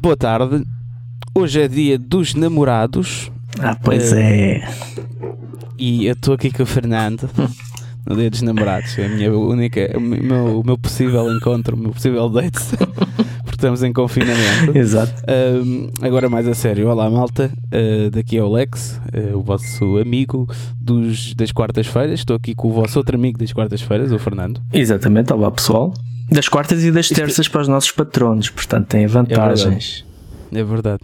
Muito boa tarde. Hoje é dia dos namorados Ah, pois é. e eu estou aqui com o Fernando no dia dos namorados. É a minha única, o meu, o meu possível encontro, o meu possível date, porque estamos em confinamento. Exato. Agora mais a sério, olá malta, Ah, daqui é o Lex, ah, o vosso amigo dos, das quartas-feiras. Estou aqui com o vosso outro amigo das quartas-feiras, o Fernando. Exatamente. Olá, pessoal. Das quartas e das terças para os nossos patronos, portanto tem vantagens. É verdade.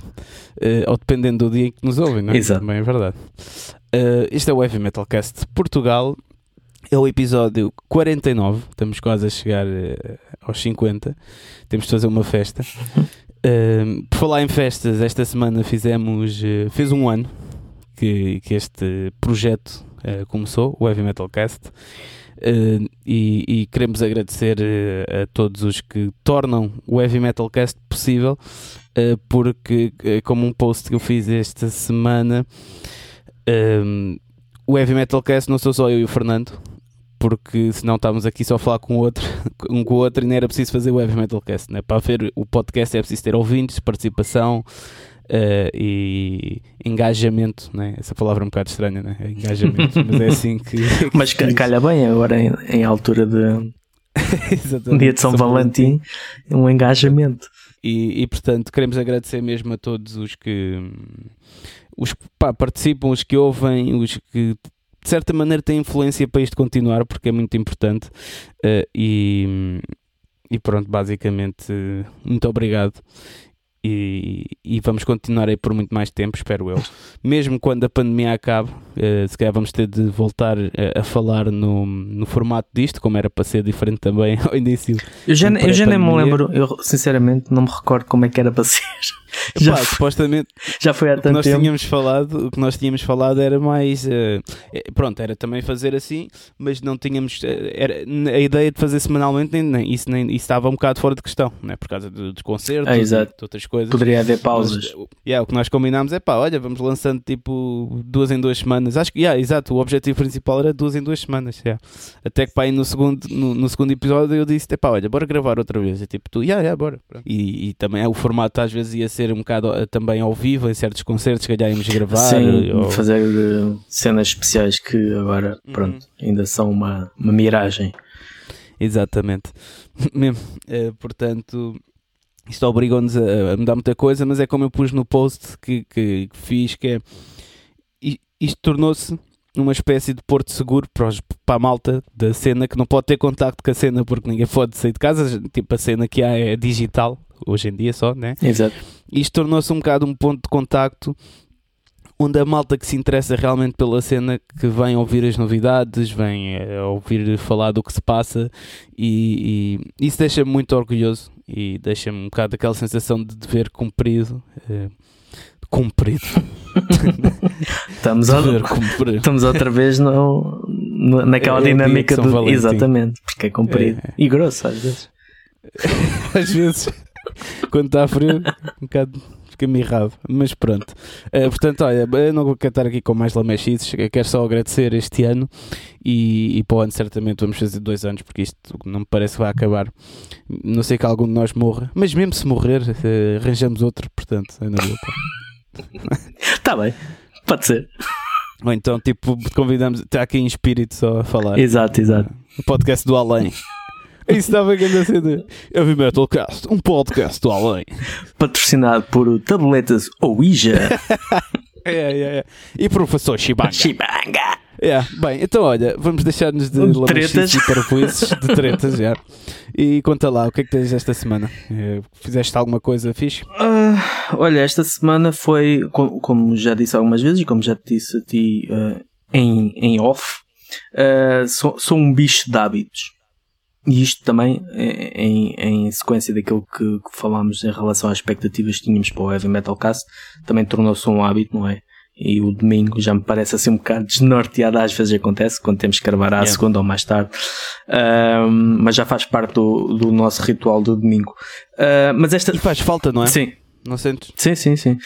Eh, ou dependendo do dia em que nos ouvem, não é? Exato. Também é verdade. Eh, este é o Heavy Metal Cast de Portugal. É o episódio 49. Estamos quase a chegar eh, aos 50. Temos de fazer uma festa. Eh, por falar em festas, esta semana fizemos. eh, fez um ano que, que este projeto começou, o Heavy Metal Cast. Eh, e, e queremos agradecer eh, a todos os que tornam o Heavy Metal Cast possível, eh, porque, como um post que eu fiz esta semana, o Heavy Metal Cast não sou só eu e o Fernando, porque senão estávamos aqui só a falar com o outro, um com o outro e não era preciso fazer o Heavy Metal Cast. Né? Para ver o podcast é preciso ter ouvintes, participação. Eh, e engajamento, né? essa palavra é um bocado estranha, né? É engajamento, mas é assim que. Mas ca- calha bem agora em, em altura de Exatamente. um dia de São Valentim, um engajamento. E, e, portanto queremos agradecer mesmo a todos os que os que pá, participam, os que ouvem, os que de certa maneira têm influência para isto continuar porque é muito importante Eh, e, e pronto, basicamente muito obrigado e, e vamos continuar aí por muito mais tempo, espero eu. Mesmo quando a pandemia acabe, eh, se calhar vamos ter de voltar a, a falar no, no formato disto, como era para ser diferente também ao início. Eu já, eu já nem me lembro, eu sinceramente não me recordo como é que era para ser. Já, supostamente já foi há o que tanto nós tempo. tínhamos falado, o que nós tínhamos falado era mais eh, pronto, era também fazer assim, mas não tínhamos eh, era, a ideia de fazer semanalmente, nem, nem- isso, nem, isso estava um bocado fora de questão, né? por causa do- dos concertos Ah, e exato. de outras coisas. Poderia haver pausas. Mas, o- yeah, o que nós combinámos é pá, olha, vamos lançando tipo duas em duas semanas. Acho que, yeah, exato, o objetivo principal era duas em duas semanas. yeah. Até que pá, aí no segundo, no, no segundo episódio eu disse, pá, olha, bora gravar outra vez. E tipo, tu, yeah, yeah, bora. E, e também é, o formato às vezes ia ser um bocado eh, também ao vivo, em certos concertos que já íamos gravar. Sim, ou- fazer eh, cenas especiais que agora, Uhum. pronto, ainda são uma, uma miragem. Exatamente. Mesmo. Eh, portanto, isto obrigou-nos a, mudar muita coisa, mas é como eu pus no post que, que, que fiz, que é isto tornou-se uma espécie de porto seguro para, os- para a malta da cena que não pode ter contacto com a cena porque ninguém pode sair de casa, tipo a cena que há é digital hoje em dia só, né? Exato. isto tornou-se um bocado um ponto de contacto onde a malta que se interessa realmente pela cena que vem ouvir as novidades, vem eh, ouvir falar do que se passa e, e isso deixa-me muito orgulhoso e deixa-me um bocado aquela sensação de dever cumprido. eh, cumprido. Estamos, cumprido. estamos outra vez no, no- naquela É de dinâmica do. Valentim. Exatamente, porque é comprido É, é. e grosso às vezes. Às vezes, quando está frio, um bocado fica mirrado. Mas pronto. Eh, portanto, olha, eu não vou cantar aqui com mais lamechices. Quero só agradecer este ano e, e para o ano certamente vamos fazer dois anos, porque isto não me parece que vai acabar. Não sei que algum de nós morra, mas mesmo se morrer, eh, arranjamos outro. Portanto, pá. Está Tá bem, pode ser. Ou então, tipo, convidamos, está aqui em espírito só a falar. Exato, exato. O podcast do além. Isso estava grande a cena. Heavy Metal Cast, um podcast do além. Patrocinado por tabletas Ouija. É, é, é. E professor Shibanga. Chibanga. É, bem, então olha, vamos deixar-nos de tretas. e parvoíces, de tretas, já. E conta lá, o que é que tens esta semana? Eh, Fizeste alguma coisa fixe? Ah, olha, esta semana foi, co- como, já disse algumas vezes e como já te disse a ti ah, em, em off, ah, sou, sou um bicho de hábitos. E isto também eh, em, em sequência daquilo que, que falámos em relação às expectativas que tínhamos para o Heavy Metal Cast, também tornou-se um hábito, não é? E o domingo já me parece assim um bocado desnorteado, às vezes acontece, quando temos que gravar à Yeah. segunda ou mais tarde. Mas já faz parte do, do nosso ritual do domingo. Ah, mas esta. E faz falta, não é? Sim, Não sentes? Sim, sim, sim.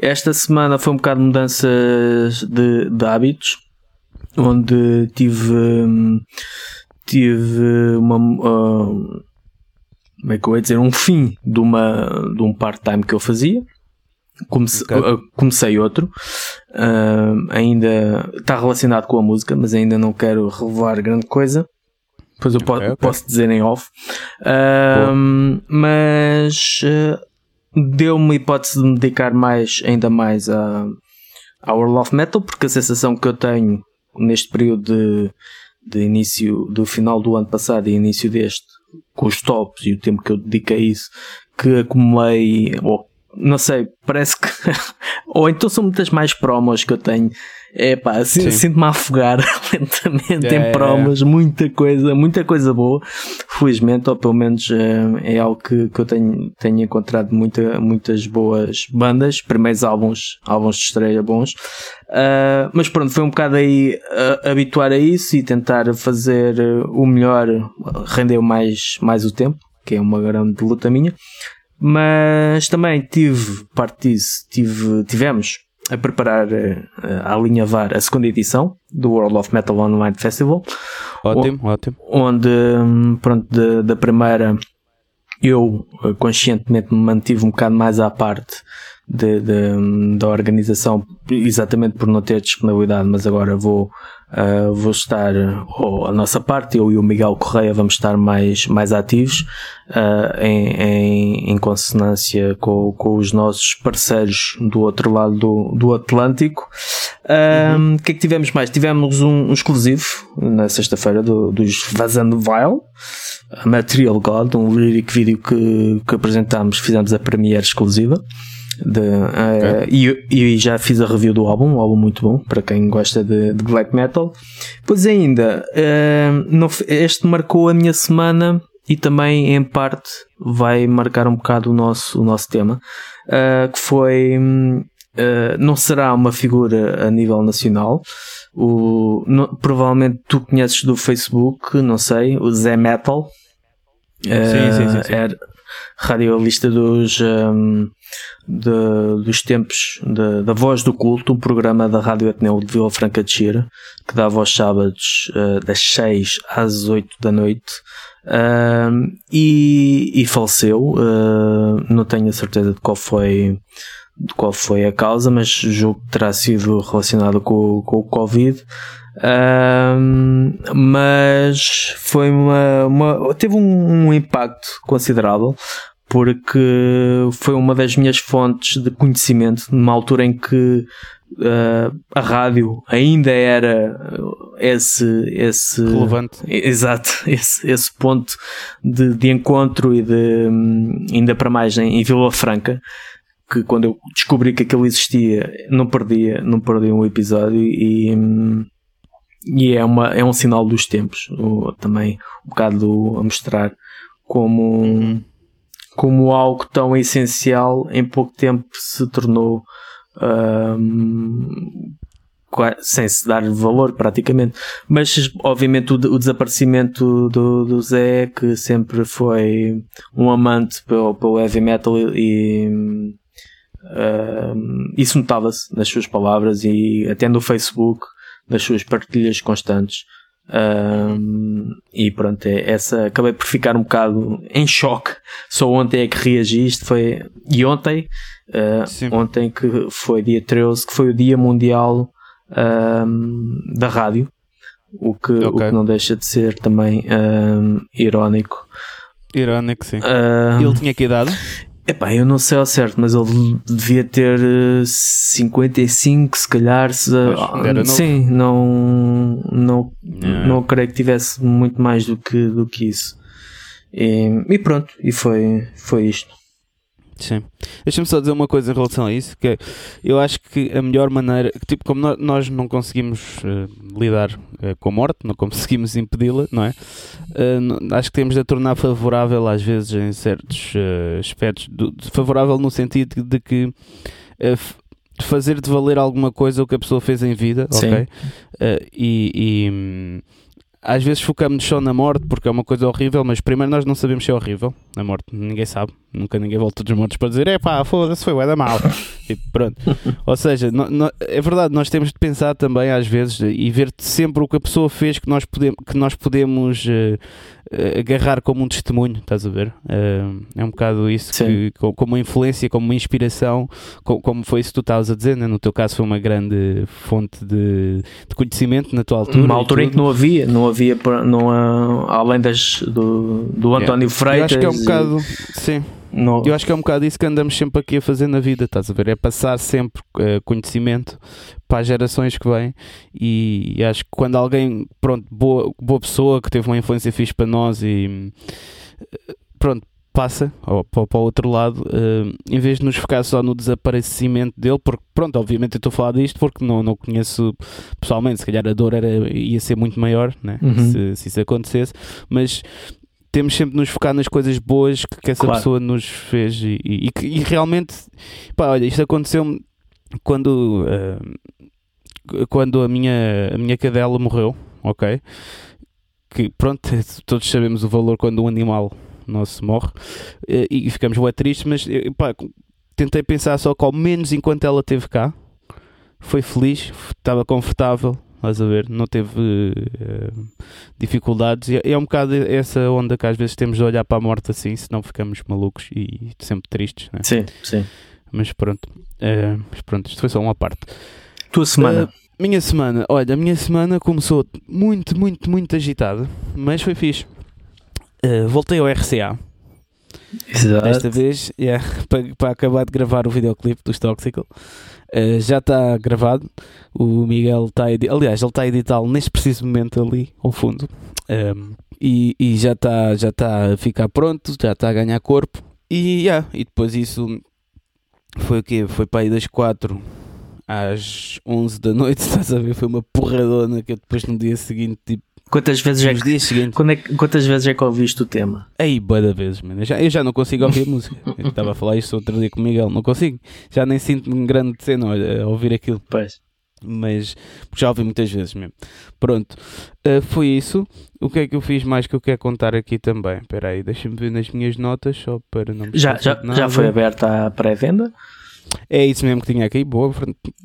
Esta semana foi um bocado de mudanças de, de hábitos, onde tive, hum, tive uma, hum, como é que eu ia dizer, um fim de, uma, de um part-time que eu fazia. Comece, Ok. uh, comecei outro, uh, ainda está relacionado com a música, mas ainda não quero revelar grande coisa. Depois eu po- Ok, ok. posso dizer em off. Uh, mas uh, deu-me hipótese de me dedicar mais, ainda mais a, a World of Metal, porque a sensação que eu tenho neste período de, de início do final do ano passado e início deste, com os tops e o tempo que eu dediquei a isso, que acumulei, ou não sei, parece que. ou então são muitas mais promos que eu tenho. É pá, sinto-me a afogar lentamente É, é, em é. promos, muita coisa, muita coisa boa. Felizmente, ou pelo menos eh, é algo que, que eu tenho, tenho encontrado muita, muitas boas bandas, primeiros álbuns, álbuns de estreia bons. Ah, mas pronto, foi um bocado aí ah, habituar a isso e tentar fazer eh, o melhor, render mais, mais o tempo, que é uma grande luta minha. Mas também tive, parte disso, tive, tivemos a preparar, eh, a alinhavar a segunda edição do World of Metal Online Festival, Ótimo, ótimo. onde, hum, pronto, da- da primeira eu eh, conscientemente me mantive um bocado mais à parte de- de- da organização, exatamente por não ter disponibilidade, mas agora vou, ah, vou estar, ou a nossa parte, eu e o Miguel Correia vamos estar mais, mais ativos ah, em, em, em consonância com, com os nossos parceiros do outro lado do, do Atlântico. Ah, O que é que tivemos mais? Tivemos um, um exclusivo na sexta-feira do, dos Vazando Vile. A Material God, um lyric vídeo que, que apresentámos, fizemos a premiere exclusiva. De, eh, e, e já fiz a review do álbum, um álbum muito bom para quem gosta de, de black metal. Pois ainda, eh, não este marcou a minha semana e também em parte vai marcar um bocado o nosso, o nosso tema, eh, que foi eh, não será uma figura a nível nacional. O, no- provavelmente tu conheces do Facebook, não sei, o Zé Metal. Eh, sim, sim, sim. Era radialista dos, hum, de- dos tempos de- da Voz do Culto, um programa da Rádio Ateneu de Vila Franca de Xira, que dava aos sábados eh, das 6 às 8 da noite. Hum, e, e faleceu, eh, não tenho a certeza de qual foi de qual foi a causa, mas julgo que terá sido relacionado com, com o Covid. Mas foi uma, uma- teve um, um impacto considerável porque foi uma das minhas fontes de conhecimento numa altura em que ah, a rádio ainda era esse, esse Relevante. Exato, esse, esse ponto de, de encontro e de ainda para mais em, em Vila Franca que quando eu descobri que aquilo existia não perdia, não perdia um episódio e, hum, e é, uma, é um sinal dos tempos o- também um bocado a mostrar como, como algo tão essencial em pouco tempo se tornou hum, qua- sem se dar valor praticamente. Mas obviamente o, o desaparecimento do, do Zé que sempre foi um amante pelo, pelo heavy metal e hum, isso notava-se nas suas palavras e até no Facebook nas suas partilhas constantes Hum, e pronto, é, essa acabei por ficar um bocado em choque. Só ontem é que reagi. Isto foi. E ontem, uh, ontem que foi dia 13, que foi o Dia Mundial hum, da Rádio. O que, o Ok. que não deixa de ser também hum, irónico. Irónico, sim. Ele tinha que idade? Epá, eu não sei ao certo, mas ele devia ter eh, 55, se calhar. Se, Pois, novo. sim, não, não, É. não creio que tivesse muito mais do que, do que isso. E, e pronto, e foi, foi isto. Sim. Deixa-me só dizer uma coisa em relação a isso, que é, eu acho que a melhor maneira, tipo, como nó- nós não conseguimos eh, lidar eh, com a morte, não conseguimos impedi-la, não é? Não- acho que temos de a tornar favorável às vezes em certos aspectos, do- favorável no sentido de que fazer de valer alguma coisa o que a pessoa fez em vida, Sim. ok? E, e, hum, às vezes focamos só na morte porque é uma coisa horrível, mas primeiro nós não sabemos se é horrível a morte, ninguém sabe, nunca ninguém volta dos mortos para dizer é pá, foda-se, foi da mal. Tipo, pronto. Ou seja, no, no, é verdade, nós temos de pensar também às vezes e ver sempre o que a pessoa fez que nós podemos, que nós podemos uh, agarrar como um testemunho, estás a ver? Uh, é um bocado isso, que, como uma influência, como uma inspiração, como, como foi isso que tu estavas a dizer, né? no teu caso foi uma grande fonte de, de conhecimimento na tua altura. Uma altura em que não havia, não havia, não, além das, do, do António yeah. Freitas. Eu acho que é um bocado, sim. No... Eu acho que é um bocado isso que andamos sempre aqui a fazer na vida, estás a ver? É passar sempre uh, conhecimento para as gerações que vêm e, e, acho que quando alguém, pronto, boa, boa pessoa que teve uma influência fixe para nós e uh, pronto, passa ou, para, o outro lado, uh, em vez de nos focar só no desaparecimento dele, porque pronto, obviamente eu estou a falar disto porque não, não conheço pessoalmente, se calhar a dor era, ia ser muito maior né? Uhum. Se, se isso acontecesse, mas temos sempre de nos focar nas coisas boas que, que essa claro. pessoa nos fez e, e, e, realmente, pá, olha, isto aconteceu quando, uh, quando a minha, a minha cadela morreu, ok? Que pronto, todos sabemos o valor quando um animal nosso morre uh, e ficamos bem tristes, mas pá, tentei pensar só que ao menos enquanto ela esteve cá, foi feliz, estava confortável, estás a ver? Não teve uh, dificuldades. E é um bocado essa onda que às vezes temos de olhar para a morte assim, senão ficamos malucos e sempre tristes, né? Sim, sim. Mas pronto, uh, mas pronto, isto foi só uma parte. Tua semana? Uh, minha semana, olha, a minha semana começou muito, muito, muito agitada, mas foi fixe. Voltei ao RCA. Exato. Desta vez, yeah, para, para acabar de gravar o videoclipe dos Toxical. Uh, já está gravado. O Miguel está a editar, aliás, ele está a editá-lo neste preciso momento ali ao fundo. Um, ehm, e, e, já está já tá a ficar pronto, já está a ganhar corpo. E, yeah, e depois isso foi o quê? Foi para aí das 4 às 11 da noite, estás a ver? Foi uma porradona que eu depois no dia seguinte tipo, Quantas vezes, é que, seguintes, é, quantas vezes é que ouviste o tema? Aí, boa vezes, mano. Eu já, eu já não consigo ouvir a música. Eu estava a falar isto outro dia com o Miguel, não consigo. Já nem sinto um grande cena a ouvir aquilo. Pois. Mas já ouvi muitas vezes mesmo. Pronto, uh, foi isso. O que é que eu fiz mais que eu quero contar aqui também? Espera aí, deixa-me ver nas minhas notas só para não já, já, já foi aberta a pré-venda? É isso mesmo que tinha aqui. Boa,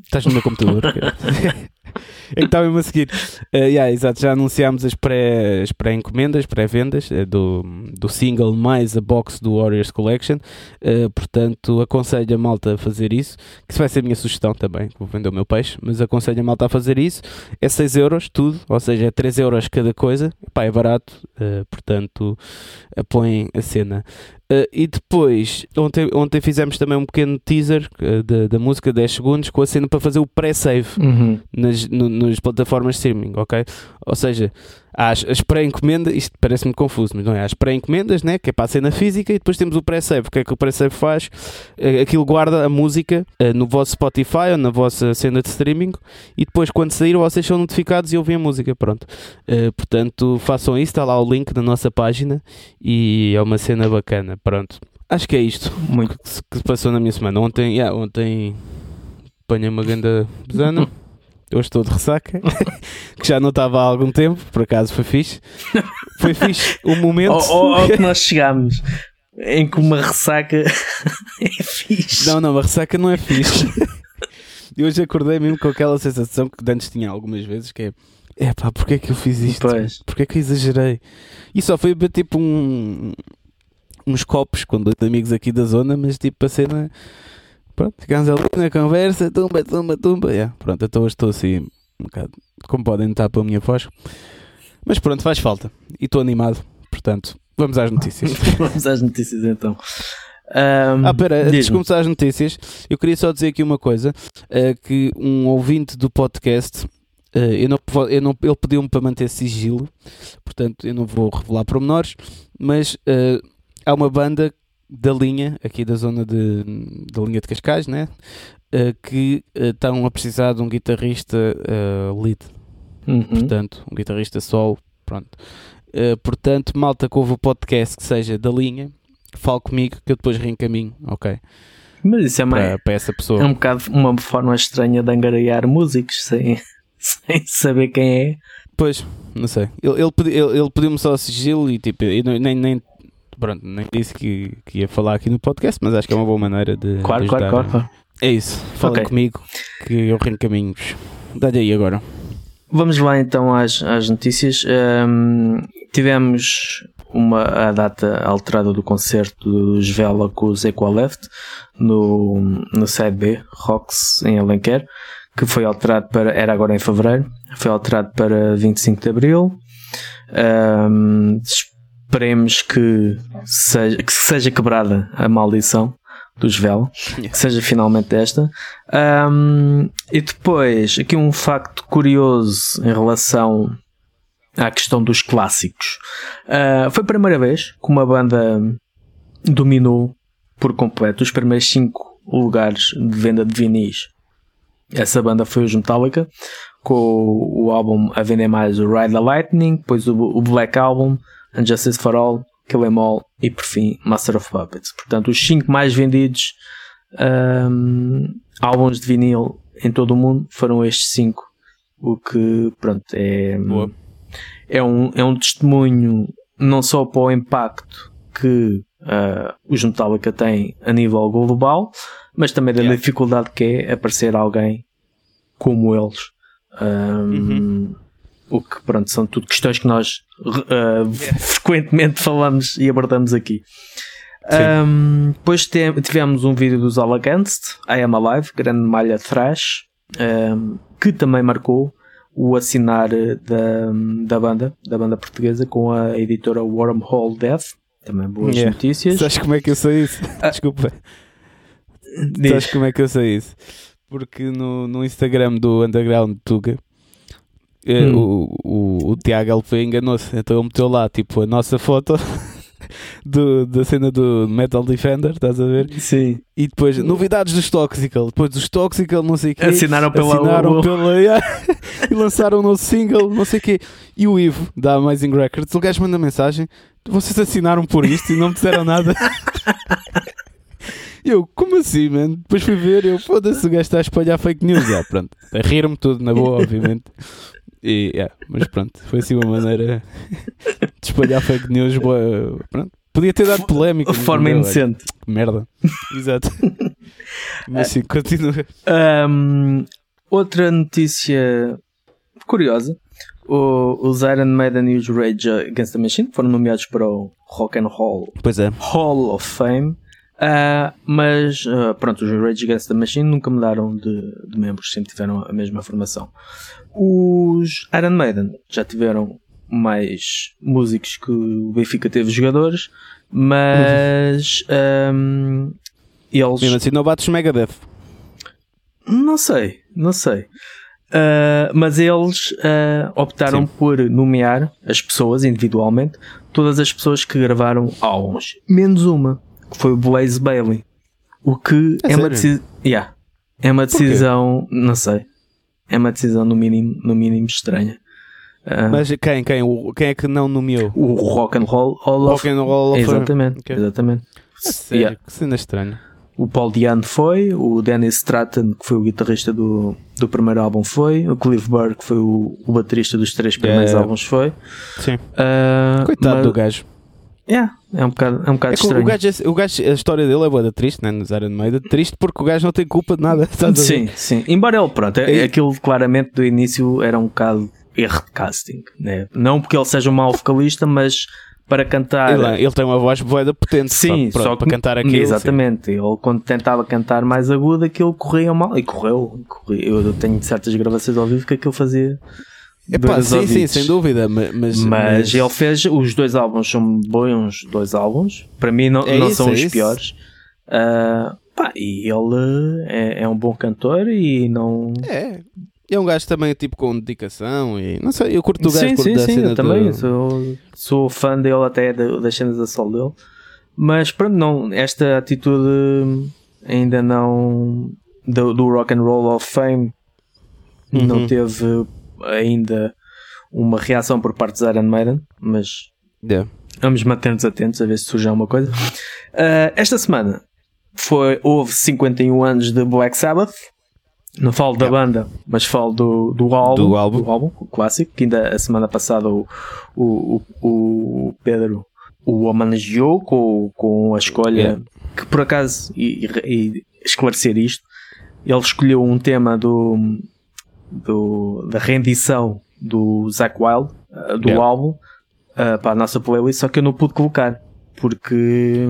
estás no meu computador. está mesmo a seguir. Uh, yeah, exato, já anunciámos as pré-encomendas, pré pré-vendas uh, do, do single mais a box do Warriors Collection. Uh, portanto, aconselho a malta a fazer isso. Que isso vai ser a minha sugestão também, vou vender o meu peixe, mas aconselho a malta a fazer isso. É 6 euros tudo, ou seja, é 3 euros cada coisa. Pá, é barato, portanto, apoiem a cena. Uh, e depois, ontem, ontem fizemos também um pequeno teaser uh, da, da música, 10 segundos, com a cena para fazer o pré-save uhum. nas, no, nas plataformas de streaming, ok? Ou seja, há as, as pré-encomendas, isto parece muito confuso, mas não é? Há as pré-encomendas, né? que é para a cena física, e depois temos o pré-save. O que é que o pré-save faz? Uh, aquilo guarda a música no vosso Spotify ou na vossa cena de streaming, e depois, quando sair, vocês são notificados e ouvem a música. Pronto. portanto, façam isso, está lá o link na nossa página, e é uma cena bacana. Pronto. Acho que é isto Muito. Que, que se passou na minha semana. Ontem, yeah, ontem apanhei uma grande besana. Hoje estou de ressaca, que já não estava há algum tempo, por acaso foi fixe. Foi fixe o momento. Ao, ao que nós chegámos, em que uma ressaca é fixe. Não, não, a ressaca não é fixe. E hoje acordei mesmo com aquela sensação que antes tinha algumas vezes, que é é pá, porque é que eu fiz isto? Pois. Porque é que eu exagerei? E só foi tipo um, uns copos com dois amigos aqui da zona, mas tipo a cena. Pronto, ficamos ali na conversa, tumba, tumba, tumba. Yeah, pronto, então hoje estou assim um bocado. Como podem notar pela minha voz. Mas pronto, faz falta. E estou animado. Portanto, vamos às notícias. vamos às notícias então. Um, ah, pera, antes de começar as notícias, eu queria só dizer aqui uma coisa: uh, que um ouvinte do podcast. Uh, eu não, eu não, ele pediu-me para manter sigilo, portanto eu não vou revelar pormenores, mas uh, há uma banda da linha, aqui da zona de, da linha de Cascais, né? Uh, que uh, estão a precisar de um guitarrista uh, lead. Uhum. Portanto, um guitarrista solo. Pronto. portanto, malta que ouve o podcast que seja da linha, fale comigo que eu depois reencaminho, ok? Mas isso é para, mais, para essa pessoa. É um bocado uma forma estranha de angariar músicos sem, sem saber quem é. Pois, não sei. Ele, ele, ele, ele pediu-me só sigilo e tipo, eu nem, nem pronto, nem disse que, que ia falar aqui no podcast, mas acho que é uma boa maneira de. Claro, de claro, claro, claro. É isso. Fala Ok. comigo que eu reencaminho-vos. Dá-lhe aí agora. Vamos lá então às, às notícias. Ahm, tivemos uma, a data alterada do concerto dos Vela com os Equaleft no, no Side B, Rocks em Alenquer, que foi alterado para, era agora em Fevereiro, foi alterado para 25 de Abril. Ahm, esperemos que seja, que seja quebrada a maldição dos Vela, que seja finalmente esta. Ahm, e depois, aqui um facto curioso em relação à questão dos clássicos. Ah, foi a primeira vez que uma banda dominou por completo os primeiros 5 lugares de venda de vinis. Essa banda foi os Metallica, com o álbum a vender mais o Ride the Lightning, depois o, o Black Album, Unjustice for All, Kill Em All e por fim Master of Puppets. Portanto, os 5 mais vendidos ahm, álbuns de vinil em todo o mundo foram estes 5. O que, pronto, é, Boa. é, um, é um testemunho não só para o impacto que ah, os Metallica têm a nível global, mas também da Yeah. dificuldade que é aparecer alguém como eles. Ahm, O que, pronto, são tudo questões que nós ah, frequentemente falamos e abordamos aqui. Um, depois te- tivemos um vídeo dos All Against, I Am Alive, grande malha thrash, um, que também marcou o assinar eh, da, da banda, da banda portuguesa, com a editora Wormhole Death. Também boas Yeah. notícias. Sabes como é que eu sei isso? Ah. Desculpa. Diz. Sabes como é que eu sei isso? Porque no, no Instagram do Underground Tuga Hum. o, o, o Tiago LP enganou-se, então ele meteu lá tipo a nossa foto do, da cena do Metal Defender, estás a ver? Sim. E depois novidades dos Toxical, depois dos Toxical, não sei o quê. Assinaram pela assinaram pela e lançaram um novo single, não sei o quê. E o Ivo da Amazing Records, o gajo manda mensagem: vocês assinaram por isto e não me disseram nada. Eu, como assim, mano? Depois fui ver, eu, foda-se, o gajo está a espalhar fake news. Já, pronto, a rir-me tudo, na boa, obviamente. E, yeah, mas pronto, foi assim uma maneira de espalhar fake news. Boa, pronto. Podia ter dado polémica. De forma não deu, olha. inocente. Merda. Exato. Mas sim, continua. Um, outra notícia curiosa: o, os Iron Maiden e os Rage Against the Machine foram nomeados para o Rock and Roll Pois é. Hall of Fame. Ah, mas ah, pronto, os Rage Against the Machine nunca mudaram de, de membros, sempre tiveram a mesma formação. Os Iron Maiden já tiveram mais músicos que o Benfica teve jogadores, mas ahm, eles Mesmo assim, não bates Megadeth. não sei, não sei. Ah, mas eles optaram Sim. por nomear as pessoas individualmente, todas as pessoas que gravaram álbuns, menos uma, que foi o Blaze Bailey. O que É é, uma decisão. Yeah, é uma decisão, não sei. É uma decisão no mínimo, no mínimo estranha. Ah, Mas quem, quem, o- quem é que não nomeou? o Rock and Roll Hall of Rock and Roll of. Exatamente, Ok. exatamente. Sério, Yeah. que cena estranha. O Paul Diano foi, o Dennis Stratton, que foi o guitarrista do, do primeiro álbum, foi, o Cliff Burr, que foi o, o baterista dos três primeiros álbuns, foi. Sim. Ah, Coitado mas- do gajo. Yeah, é um bocado, é um bocado É que o estranho. gajo, o gajo, a história dele é boa triste, né? Nos Iron Maiden. Triste porque o gajo não tem culpa de nada. Sim, sim. Embora ele, pronto, é, E- aquilo claramente do início era um bocado erro de casting. Né? Não porque ele seja um mau vocalista, mas para cantar. Ele, ele tem uma voz boa potente. Sim, só, só pronto, que, para cantar aquilo. Exatamente. Ele quando tentava cantar mais agudo, aquilo corria mal. E correu. corria. Eu tenho certas gravações ao vivo que aquilo fazia. Pá, dor aos sim, sim, ouvidos. sem dúvida. ma- Mas, Mas, ele fez os dois álbuns são bons dois álbuns. Para mim não, É não isso, são é os isso. piores. Ah, pá, e ele é, é um bom cantor e não. É. É um gajo também tipo com dedicação e não sei, eu curto o gajo sim, sim, da sim, cena eu também do- sou, sou fã dele até da- das cenas da sol dele. Mas pronto, não, esta atitude ainda não do, do Rock and Roll of Fame não Uhum. teve ainda uma reação por parte dos Iron Maiden, mas Yeah. Vamos manter-nos atentos a ver se surge alguma coisa. Ah, esta semana foi, houve 51 anos de Black Sabbath. Não falo da banda, mas falo do, do álbum, Do álbum. o clássico, que ainda a semana passada o, o, o, o Pedro o homenageou com, com a escolha Yeah. que por acaso, e- e esclarecer isto, ele escolheu um tema do, do da rendição do Zack Wild, uh, do Yeah. álbum, uh, para a nossa playlist, só que eu não pude colocar. Porque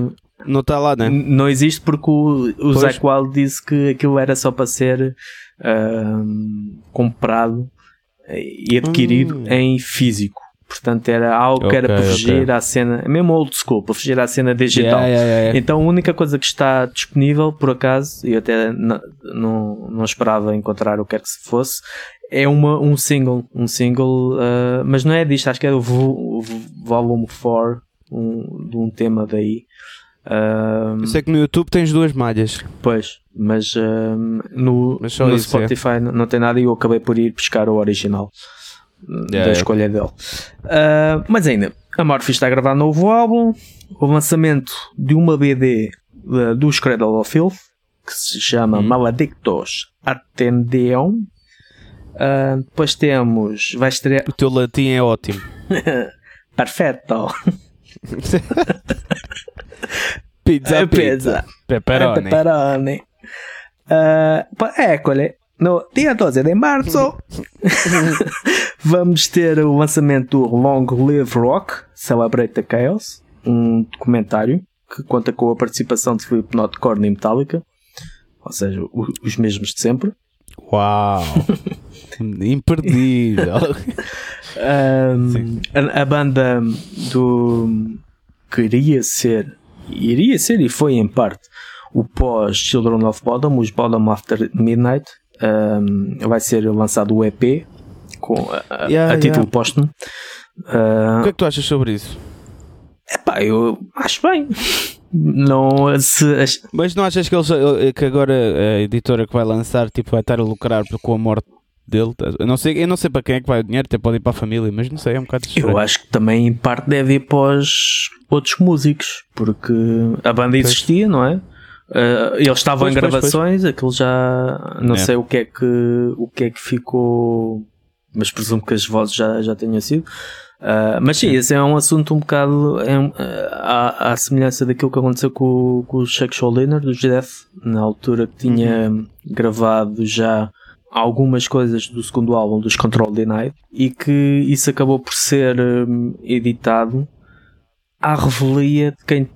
Não está lá, né? Não existe porque o, o Pois. Zack Wild disse que aquilo era só para ser ahm, comprado e adquirido Hum. em físico. Portanto, era algo que era para fugir ok. à cena, mesmo old school, para fugir à cena digital. Yeah, yeah, yeah. Então a única coisa que está disponível, por acaso, e eu até n- não, não esperava encontrar o que quer que se fosse, é uma, um single. Um single, ah, mas não é disto, acho que é vo- Volume 4, um, de um tema daí. Eu sei que no YouTube tens duas malhas. Pois, mas ahm, no, Mas no isso, é. Spotify n- não tem nada e eu acabei por ir buscar o original uh, da Yeah, escolha dele. Ah, mas ainda, a Morphy está a gravar novo álbum, o lançamento de uma BD uh, dos Cradle of Filth que se chama Hum. Maledictos Attendeum. Ah, depois temos, vai estrear O teu latim é ótimo. Perfetto, Pizza, Eh, pizza. Pepperoni. Pepperoni. Ah, pá, école, no dia 12 de março vamos ter o lançamento do Long Live Rock Celebrate the Chaos, um documentário que conta com a participação de Slipknot, Korn e Metallica, ou seja, os mesmos de sempre. Uau! Imperdível. Um, a, a banda do queria ser, iria ser e foi em parte o pós Children of Bodom, os Bodom After Midnight. Um, vai ser lançado o EP com a, Yeah, a título yeah. póstumo. o Uh, que é que tu achas sobre isso? epá, eu acho bem. Não, se, as- Mas não achas que, eles, eh, que agora a editora que vai lançar tipo, vai estar a lucrar com a morte dele? Eu não, sei, eu não sei para quem é que vai o dinheiro, até pode ir para a família, mas não sei, é um bocado estranho. eu acho que também em parte deve ir para os outros músicos, porque a banda existia, não é? Uh, eles estavam Pois, em pois, gravações, aquilo já não É. sei o que é que o que é que ficou, mas presumo que as vozes já, já tenham sido. Uh, mas sim, esse é um assunto um bocado é um, uh, à, à semelhança daquilo que aconteceu com, o- com o Chuck Schuldiner dos Death, na altura que tinha gravado já algumas coisas do segundo álbum dos Control Denied e que isso acabou por ser hum, editado à revelia de quem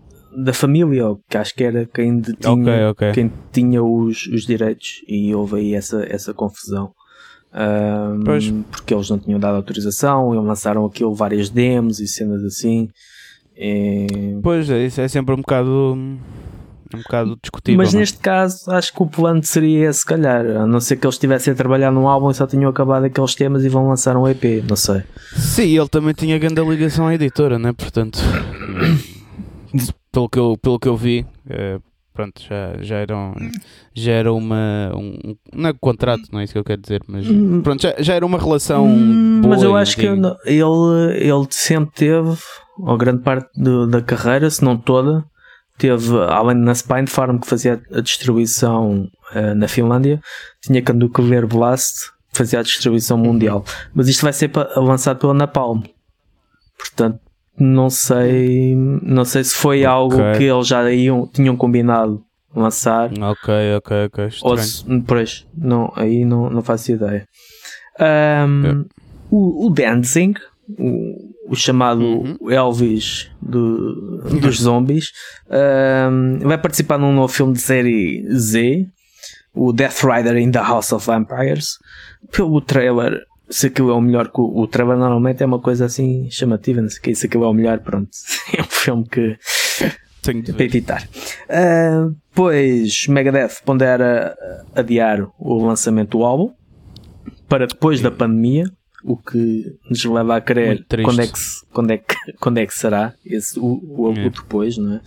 da família, que acho que era quem detinha, Ok, ok. quem tinha os, os direitos e houve aí essa, essa confusão. Pois. porque eles não tinham dado autorização e lançaram aquilo várias demos e cenas assim. E- Pois é, isso é sempre um bocado um bocado discutível. Mas não é? neste caso, acho que o plano seria esse, se calhar. A não ser que eles estivessem a trabalhar num álbum e só tinham acabado aqueles temas e vão lançar um EP. Não sei. Sim, ele também tinha grande ligação à editora, né? Portanto, pelo que eu, pelo que eu vi, eh, pronto, já, já, era, um- já era uma. Um, não é contrato, não é isso que eu quero dizer, mas Hum. pronto, já, já era uma relação. Hum, boa mas eu acho que ele, ele sempre teve, ou grande parte do- da carreira, se não toda, teve, além na Spine Farm que fazia a distribuição eh, na Finlândia, tinha Nuclear Blast que fazia a distribuição mundial. Mas isto vai ser lançado pela Napalm. Portanto, não sei, não sei se foi algo Ok. que eles já iam, tinham combinado lançar. Ok, ok, ok. Ou Estranho. se, pois, não, aí não, não faço ideia. Ahm, É. o, o Dancing, o, o chamado Uhum. Elvis do- dos zombies, ahm, vai participar num novo filme de série Z, o Death Rider in the House of Vampires. Pelo trailer, se aquilo é o melhor, que o, o trailer normalmente é uma coisa assim chamativa, não sei o que, se aquilo é o melhor, pronto. É um filme que Tenho de para ver. evitar. Ah, pois Megadeth pondera adiar o lançamento do álbum para depois da pandemia, o que nos leva a crer quando é, que, quando, é que, quando é que será esse, o, o, o É. depois, não é?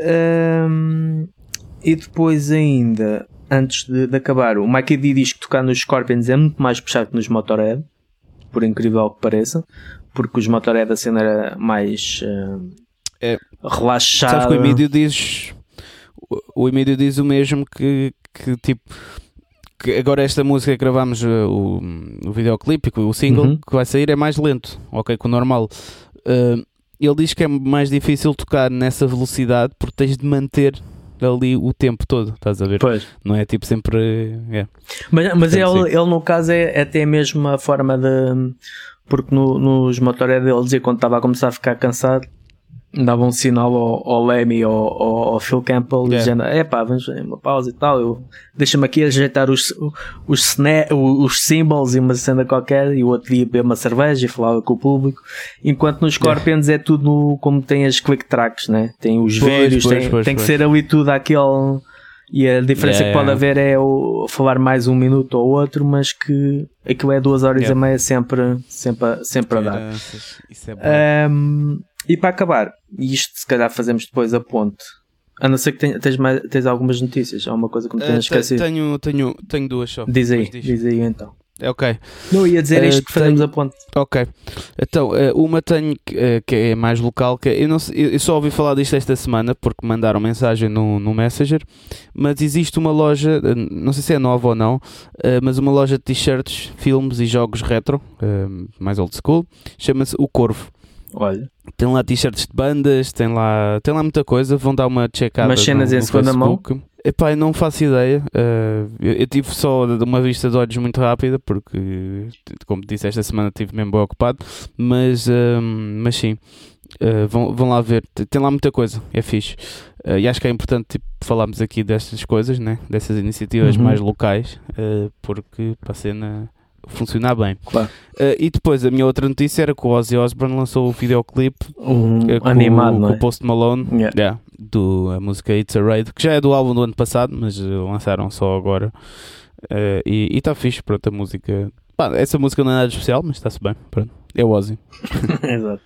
Ahm, e depois ainda, antes de, de acabar, o Mikey D diz que tocar nos Scorpions é muito mais puxado que nos Motorhead, por incrível que pareça, porque os Motorhead a cena era mais ah, É. relaxada. Sabes que o Emílio diz. O Emílio diz o mesmo que, que tipo. Que agora esta música que gravámos uh, o, o videoclipe, o single Uhum. que vai sair é mais lento, ok, que o normal. Uh, ele diz que é mais difícil tocar nessa velocidade porque tens de manter ali o tempo todo, estás a ver? Pois. Não é tipo sempre. é. Mas, mas Portanto, ele, ele, no caso, é, é até mesmo a forma de. Porque no, nos motoré dele dizia quando estava a começar a ficar cansado, dava um sinal ao, ao Lemmy ou ao, ao Phil Campbell Yeah. dizendo: é pá, vamos fazer uma pausa e tal. Eu, deixa-me aqui ajeitar os, os, sna- os symbols e uma cena qualquer. E o outro dia beber uma cerveja e falava com o público. Enquanto nos Scorpions é tudo no- como tem as quick tracks, né? Tem os Pois, velhos, pois, tem, pois, tem que ser ali tudo aquele. E a diferença Yeah, que pode yeah. haver é o falar mais um minuto ou outro, mas que aquilo é duas horas Yeah. e meia sempre, sempre, sempre a dar. Isso é bom. Um, e para acabar, e isto se calhar fazemos depois a ponte. A não ser que tenha- tens, mais, tens algumas notícias, há uma coisa que me tenhas te- esquecido. tenho, tenho, tenho duas só. Diz aí, diz. diz aí então. É ok. Não, ia dizer Eh, isto que fazemos tenho- a ponte. Ok. Então, eh, uma tenho que, eh, que é mais local, que eu, não sei- eu- só ouvi falar disto esta semana porque mandaram mensagem no, no Messenger, mas existe uma loja, eh, não sei se é nova ou não, eh, mas uma loja de t-shirts, filmes e jogos retro, eh, mais old school, chama-se O Corvo. Olha, Tem lá t-shirts de bandas, tem lá, tem lá muita coisa, vão dar uma checada Umas cenas no, em no segunda mão? Facebook. Epá, eu não faço ideia. eh, eu, eu tive só de uma vista de olhos muito rápida, porque, como disse, esta semana estive mesmo bem ocupado. Mas, eh, mas sim, eh, vão, vão lá ver. Tem- lá muita coisa, é fixe. E acho que é importante tipo, falarmos aqui destas coisas, né? dessas iniciativas Uhum. mais locais, porque para a cena funcionar bem. claro. Eh, e depois a minha outra notícia era que o Ozzy Osbourne lançou o videoclipe Um é com, animado, com não é? o Post Malone, Yeah. yeah, do a música It's a Raid, que já é do álbum do ano passado, mas eh, lançaram só agora. Eh, e está fixe, pronto, a música. Pá, essa música não é nada especial, mas está-se bem, pronto. É o Ozzy. Exato.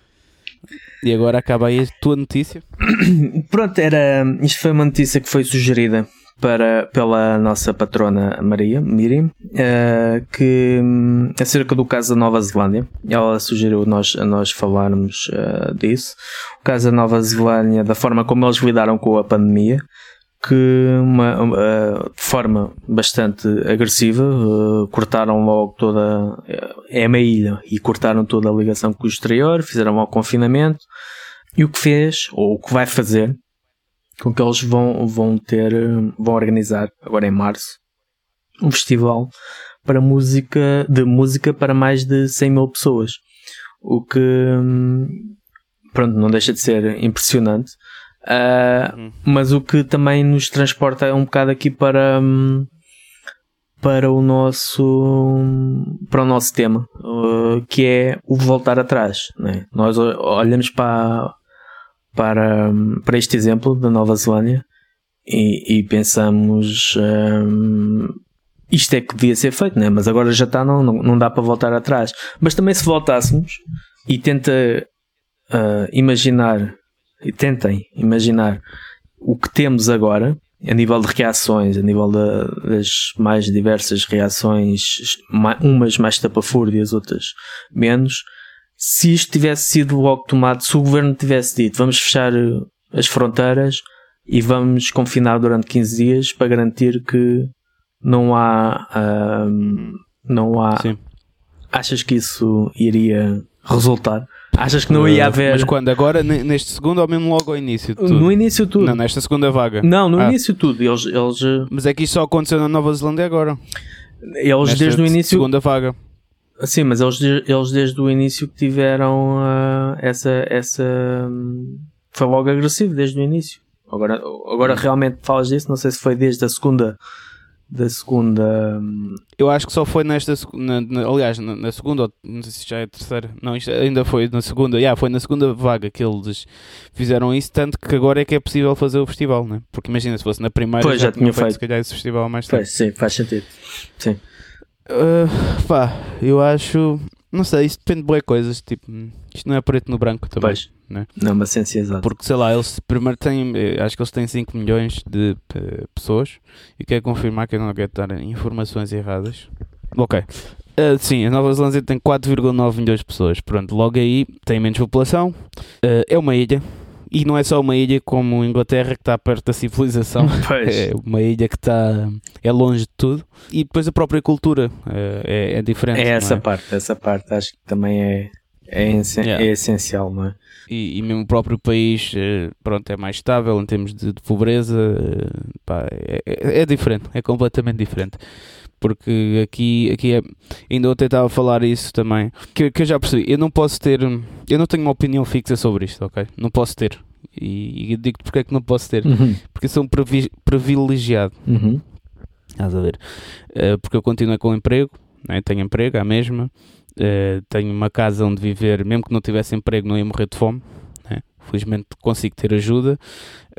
E agora acaba aí a tua notícia. Pronto, era, isto foi uma notícia que foi sugerida para, pela nossa patrona Maria, Miriam, eh, que hum, acerca do caso da Nova Zelândia. Ela sugeriu nós, a nós falarmos eh, disso. O caso da Nova Zelândia, da forma como eles lidaram com a pandemia, que uma, eh, de forma bastante agressiva eh, cortaram logo toda é uma ilha e cortaram toda a ligação com o exterior, fizeram ao confinamento e o que fez, ou o que vai fazer, com que eles vão, vão ter, vão organizar agora em março um festival para música, de música para mais de 100 mil pessoas. O que, pronto, não deixa de ser impressionante. Uhum. mas o que também nos transporta um bocado aqui para, para o nosso para o nosso tema uh, que é o voltar atrás né? nós olhamos para para, hum, para este exemplo da Nova Zelândia e, e pensamos hum, isto é que devia ser feito, né? mas agora já está, não, não, não dá para voltar atrás. Mas também se voltássemos e tenta ah, imaginar e tentem imaginar o que temos agora a nível de reações, a nível da- das mais diversas reações, ma- umas mais tapafúrdias, outras menos. Se isto tivesse sido logo tomado, se o governo tivesse dito vamos fechar eh, as fronteiras e vamos confinar durante 15 dias para garantir que não há não há Sim. achas que isso iria resultar? Achas que não ia Eh, haver Mas quando? Agora, ne- neste segundo ou mesmo logo ao início tudo? no início tudo? Não, nesta segunda vaga. Não, no Ah. início tudo. Eles, eles, eh, Mas é que isto só aconteceu na Nova Zelândia agora. eles Nesta desde o início. Segunda vaga. Sim, mas eles, eles desde o início que tiveram ah, essa. essa hum, foi logo agressivo desde o início. Agora, agora realmente falas disso, não sei se foi desde a segunda. Da segunda. hum, Eu acho que só foi nesta. na- na- aliás, na, na segunda, não sei se já é a terceira. Não, isto ainda foi na segunda. Yeah, foi na segunda vaga que eles fizeram isso. Tanto que agora é que é possível fazer o festival, né? Porque imagina se fosse na primeira, Pois, já tinham tinha feito. se calhar esse festival mais tempo. Pois, sim, faz sentido. Sim. Ah, pá, eu acho. Não sei, isso depende de boas coisas. Tipo, isto não é preto no branco também. Pois. né? Não, uma ciência exata. Porque sei lá, eles primeiro têm, eh, acho que eles têm 5 milhões de eh, pessoas e quero confirmar que eu não quero dar informações erradas. Ok. Ah, sim, a Nova Zelândia tem 4,9 milhões de pessoas. Pronto, logo aí tem menos população. Ah, é uma ilha. E não é só uma ilha como a Inglaterra que está perto da civilização. Pois. É uma ilha que está é longe de tudo. E depois a própria cultura eh, é, é diferente. É não essa é? parte, essa parte acho que também é, é, yeah. é essencial, não é? E, e, mesmo o próprio país eh, pronto, é mais estável em termos de, de pobreza, eh, pá, é, é, é, diferente, é completamente diferente. Porque aqui, aqui é, ainda eu tentava falar isso também, que, que eu já percebi, eu não posso ter, eu não tenho uma opinião fixa sobre isto, ok? Não posso ter. E, e digo-te porque é que não posso ter, uhum. porque sou um privilegiado. Uhum. Estás a ver? Uh, porque eu continuo com emprego, né? tenho emprego, a mesma, uh, tenho uma casa onde viver, mesmo que não tivesse emprego, não ia morrer de fome. Né? Felizmente consigo ter ajuda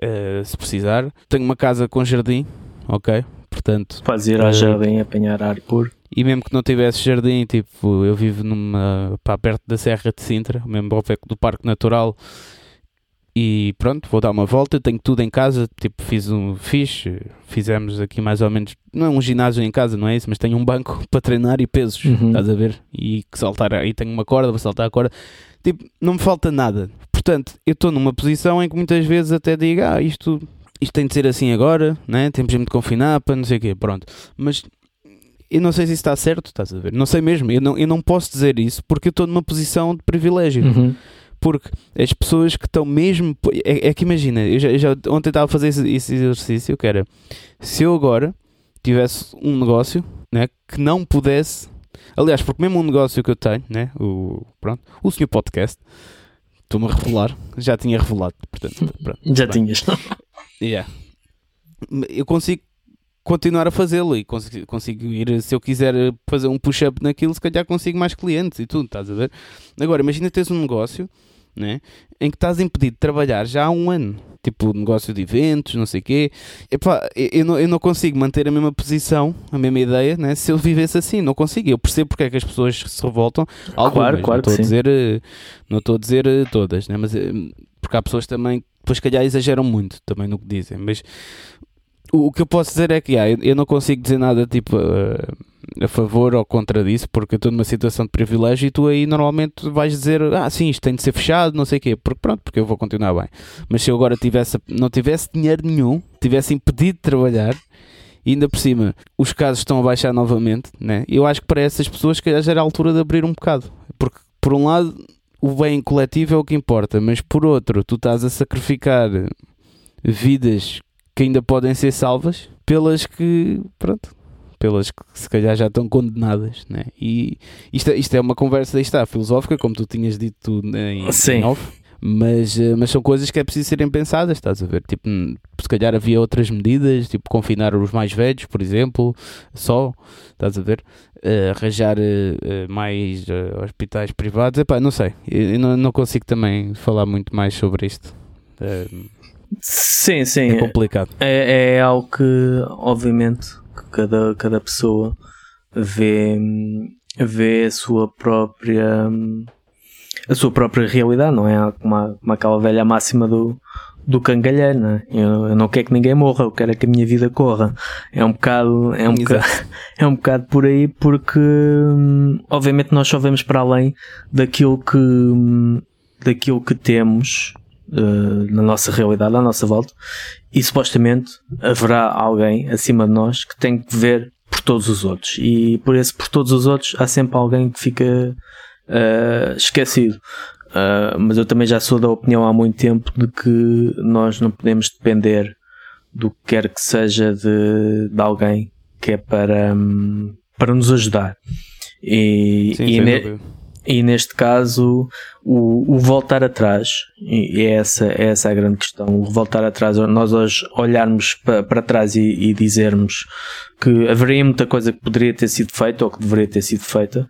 uh, se precisar. Tenho uma casa com jardim, ok? Portanto, ir ao jardim apanhar ar puro. E mesmo que não tivesse jardim, tipo, eu vivo numa, pá, perto da Serra de Sintra, mesmo ao pé do Parque Natural, e pronto, vou dar uma volta, tenho tudo em casa, tipo, fiz um fiz, fizemos aqui mais ou menos, não é um ginásio em casa, não é isso, mas tenho um banco para treinar e pesos, uhum. estás a ver? E que saltar, aí tenho uma corda, vou saltar a corda, tipo, não me falta nada. Portanto, eu estou numa posição em que muitas vezes até digo, ah, isto, isto tem de ser assim agora, né? temos de confinar para não sei o quê, pronto. Mas eu não sei se isso está certo, estás a ver? Não sei mesmo, eu não, eu não posso dizer isso porque eu estou numa posição de privilégio. Uhum porque as pessoas que estão mesmo. É, é que imagina, eu já, eu já ontem estava a fazer esse, esse, exercício que era se eu agora tivesse um negócio né, que não pudesse. Aliás, porque mesmo um negócio que eu tenho, né, o, pronto, o senhor podcast, estou-me a revelar, já tinha revelado, portanto, pronto, já bem. tinhas. Yeah. Eu consigo continuar a fazê-lo e consigo, consigo ir, se eu quiser fazer um push-up naquilo, se calhar consigo mais clientes e tudo, estás a ver? Agora, imagina teres um negócio né? em que estás impedido de trabalhar já há um ano. Tipo, negócio de eventos, não sei o quê. Epá, eu, não, eu não consigo manter a mesma posição, a mesma ideia, né? se eu vivesse assim. Não consigo. Eu percebo porque é que as pessoas se revoltam. Algumas, claro, claro não estou a dizer, eh, Não estou a dizer eh, todas, né? mas eh, porque há pessoas também depois, calhar, exageram muito também no que dizem. Mas o, o que eu posso dizer é que yeah, eu, não consigo dizer nada tipo. Uh, a favor ou contra disso, porque eu estou numa situação de privilégio e tu aí normalmente vais dizer, ah, sim, isto tem de ser fechado, não sei o quê, porque pronto, porque eu vou continuar bem. Mas se eu agora tivesse, não tivesse dinheiro nenhum, tivesse impedido de trabalhar, e ainda por cima os casos estão a baixar novamente, né? eu acho que para essas pessoas que já era a altura de abrir um bocado, porque por um lado o bem coletivo é o que importa, mas por outro, tu estás a sacrificar vidas que ainda podem ser salvas pelas que, pronto, pelas que se calhar já estão condenadas, né? E isto, é, isto é uma conversa, está, filosófica, como tu tinhas dito em, Sim. em off, mas, eh, mas são coisas que é preciso serem pensadas, estás a ver? Tipo, se calhar havia outras medidas, tipo confinar os mais velhos, por exemplo, só, estás a ver? Uh, arranjar uh, mais uh, hospitais privados, epá, não sei, eu não, não consigo também falar muito mais sobre isto. sim, sim. É complicado. É, é algo que, obviamente, cada, cada pessoa vê, vê a sua própria a sua própria realidade, não é? Como, como aquela velha máxima do, do cangalheiro, não é? Eu, eu, não quero que ninguém morra, eu quero é que a minha vida corra. É um bocado, é um bocado, é um bocado por aí, porque obviamente nós só vemos para além daquilo que, daquilo que temos uh, na nossa realidade, à nossa volta, e supostamente haverá alguém acima de nós que tem que ver por todos os outros. E por esse por todos os outros há sempre alguém que fica uh, esquecido. Uh, mas eu também já sou da opinião há muito tempo de que nós não podemos depender do que quer que seja de, de alguém que é para, um, para nos ajudar. E, Sim, e, ne, e neste caso o, o, voltar atrás e é essa, é essa a grande questão o voltar atrás, nós hoje olharmos para, para trás e, e, dizermos que haveria muita coisa que poderia ter sido feita ou que deveria ter sido feita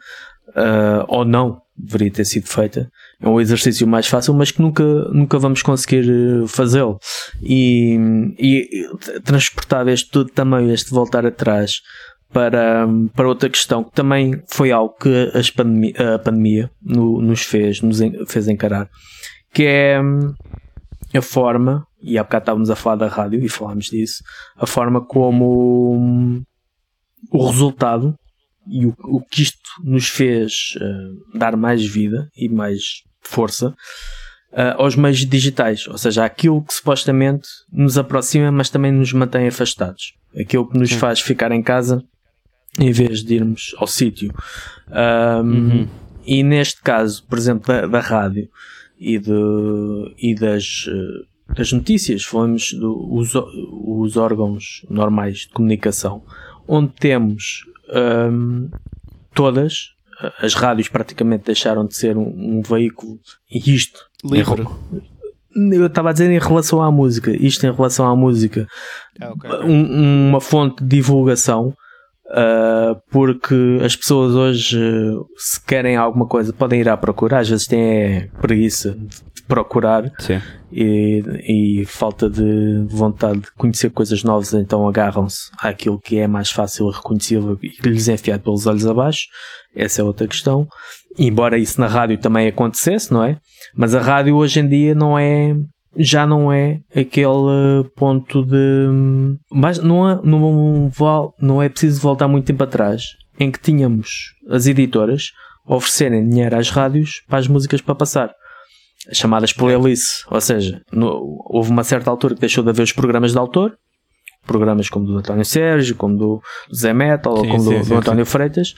uh, ou não deveria ter sido feita. É um exercício mais fácil mas que nunca, nunca vamos conseguir uh, fazê-lo. E, e transportar este tudo também este voltar atrás para, para outra questão que também foi algo que pandemia, a pandemia no, nos fez, nos fez encarar, que é a forma, e há bocado estávamos a falar da rádio e falámos disso, a forma como o resultado e o, o que isto nos fez uh, dar mais vida e mais força uh, aos meios digitais, ou seja, aquilo que supostamente nos aproxima, mas também nos mantém afastados. Aquilo que nos faz ficar em casa em vez de irmos ao sítio. Um, uhum. e neste caso, por exemplo, da, da rádio e, de, e das, eh, das notícias, falamos dos os órgãos normais de comunicação, onde temos hum, todas, as rádios praticamente deixaram de ser um, um veículo, e isto livre. Eu estava a dizer em relação à música, isto em relação à música, Ah, ok. um- uma fonte de divulgação, uh, porque as pessoas hoje, se querem alguma coisa, podem ir à procura, às vezes têm preguiça de procurar e, e falta de vontade de conhecer coisas novas, então agarram-se àquilo que é mais fácil reconhecível e que lhes é enfiado pelos olhos abaixo. Essa é outra questão. Embora isso na rádio também acontecesse, não é? Mas a rádio hoje em dia não é. Já não é aquele ponto de. Mas não é, não, não é preciso voltar muito tempo atrás em que tínhamos as editoras oferecerem dinheiro às rádios para as músicas para passar as chamadas playlists, ou seja, no- houve uma certa altura que deixou de haver os programas de autor, programas como do António Sérgio, como do Zé Metal, ou Sim, como sim, do, sim, do António Freitas,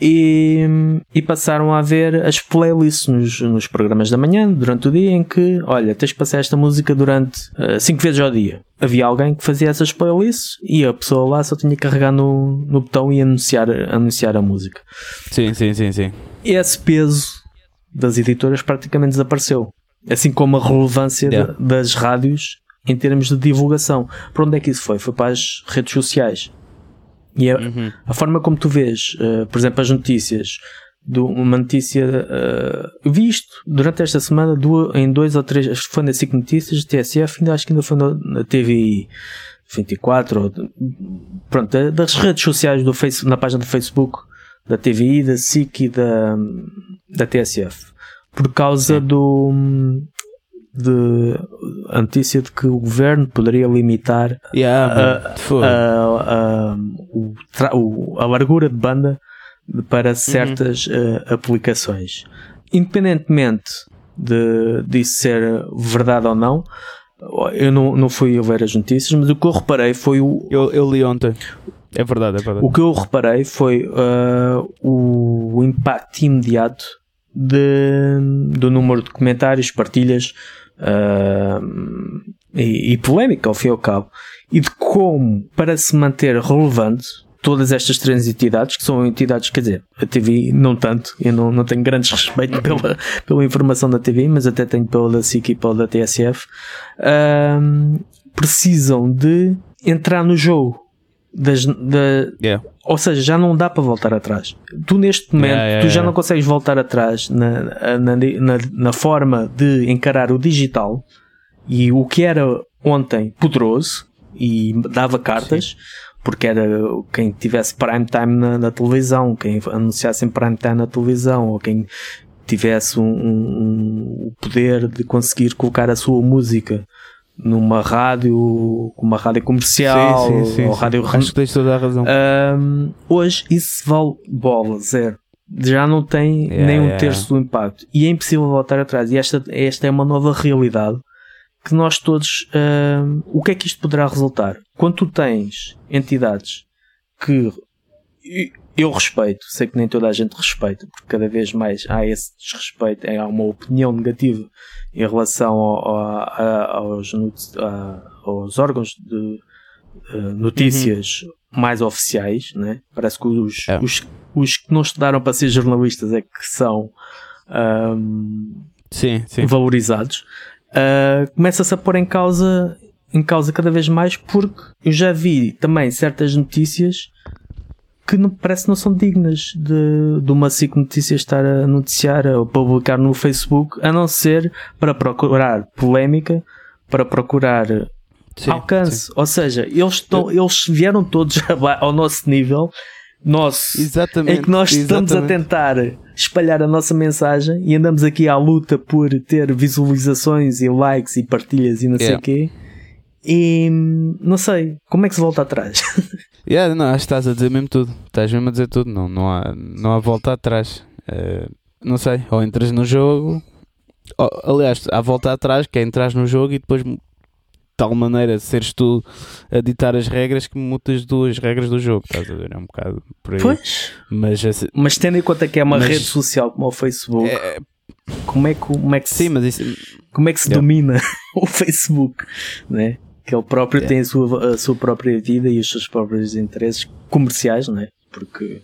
e, e passaram a haver as playlists nos, nos programas da manhã, durante o dia, em que, olha, tens que passar esta música durante 5 vezes ao dia. Havia alguém que fazia essas playlists e a pessoa lá só tinha que carregar no, no botão e anunciar, anunciar a música Sim, sim, sim, sim. esse peso das editoras praticamente desapareceu. Assim como a relevância Yeah. da- das rádios em termos de divulgação. Para onde é que isso foi? Foi para as redes sociais. E a, Uhum. a forma como tu vês, eh, por exemplo, as notícias, de uma notícia eh, visto durante esta semana duas, em dois ou três, acho que foi na SIC Notícias, TSF, ainda acho que ainda foi na, na TVI 24, ou, pronto, da- das redes sociais do face, na página do Facebook da TVI, da SIC e da, da TSF. Por causa do de a notícia de que o governo poderia limitar Yeah, Ah. Foda. a, a, o a largura de banda para certas eh, aplicações. Independentemente de, disso ser verdade ou não, eu não, não fui a ver as notícias, mas o que eu reparei foi o, Eu, eu li ontem. É verdade, é verdade. o que eu reparei foi ah, o, impacto imediato de, do número de comentários, partilhas ah, e, e polémica, ao fim e ao cabo, e de como, para se manter relevante, todas estas três entidades, que são entidades, quer dizer, a TV não tanto, eu não, não tenho grandes respeito pela, pela informação da TV, mas até tenho pela da SIC e pela da TSF, ah, precisam de entrar no jogo. Das, da, Yeah. ou seja, já não dá para voltar atrás. Tu neste momento, Yeah, yeah, tu já não consegues voltar atrás na, na, na, na forma de encarar o digital e o que era ontem poderoso e dava cartas, porque era quem tivesse prime time na, na televisão, quem anunciasse em prime time na televisão, ou quem tivesse um, um- um- o poder de conseguir colocar a sua música numa rádio, uma rádio comercial, sim, sim, sim, ou rádio Acho que tens toda a razão. Ahm, hoje isso vale bola, zero. Já não tem Yeah, nem um yeah, terço do impacto. E é impossível voltar atrás. E esta, esta é uma nova realidade que nós todos. ahm, o que é que isto poderá resultar? Quando tu tens entidades que eu respeito, sei que nem toda a gente respeita, porque cada vez mais há esse desrespeito, há uma opinião negativa em relação ao- a- aos, a- aos órgãos de eh, notícias mais oficiais, né? parece que os, É. os, os que não estudaram para ser jornalistas é que são ahm, Sim, sim. valorizados, ah, começa-se a pôr em causa, em causa cada vez mais porque eu já vi também certas notícias que não, parece que não são dignas de, de uma SIC Notícias estar a noticiar ou publicar no Facebook, a não ser para procurar polémica, para procurar sim, alcance. sim. Ou seja, eles, estão, eles vieram todos ao nosso nível, nosso, Exatamente. em que nós estamos a exatamente. tentar espalhar a nossa mensagem e andamos aqui à luta por ter visualizações e likes e partilhas e não sei o quê. E hum, não sei, como é que se volta atrás? Yeah, não, acho que estás a dizer mesmo tudo. Estás mesmo a dizer tudo. Não, não, há, não há volta atrás. Eh, não sei, ou entras no jogo. ou- aliás, há volta atrás, que é entrar no jogo e depois tal maneira seres tu a ditar as regras que mudas duas regras do jogo, estás a ver? É um bocado por aí. Pois. Mas, esse- Mas tendo em conta que é uma Mas- rede social como o Facebook, é, como é que, como é que sim, se, mas isso, como é que se Yeah. domina o Facebook, né? Que ele próprio Yeah. tem a sua, a sua própria vida e os seus próprios interesses comerciais, né? Porque,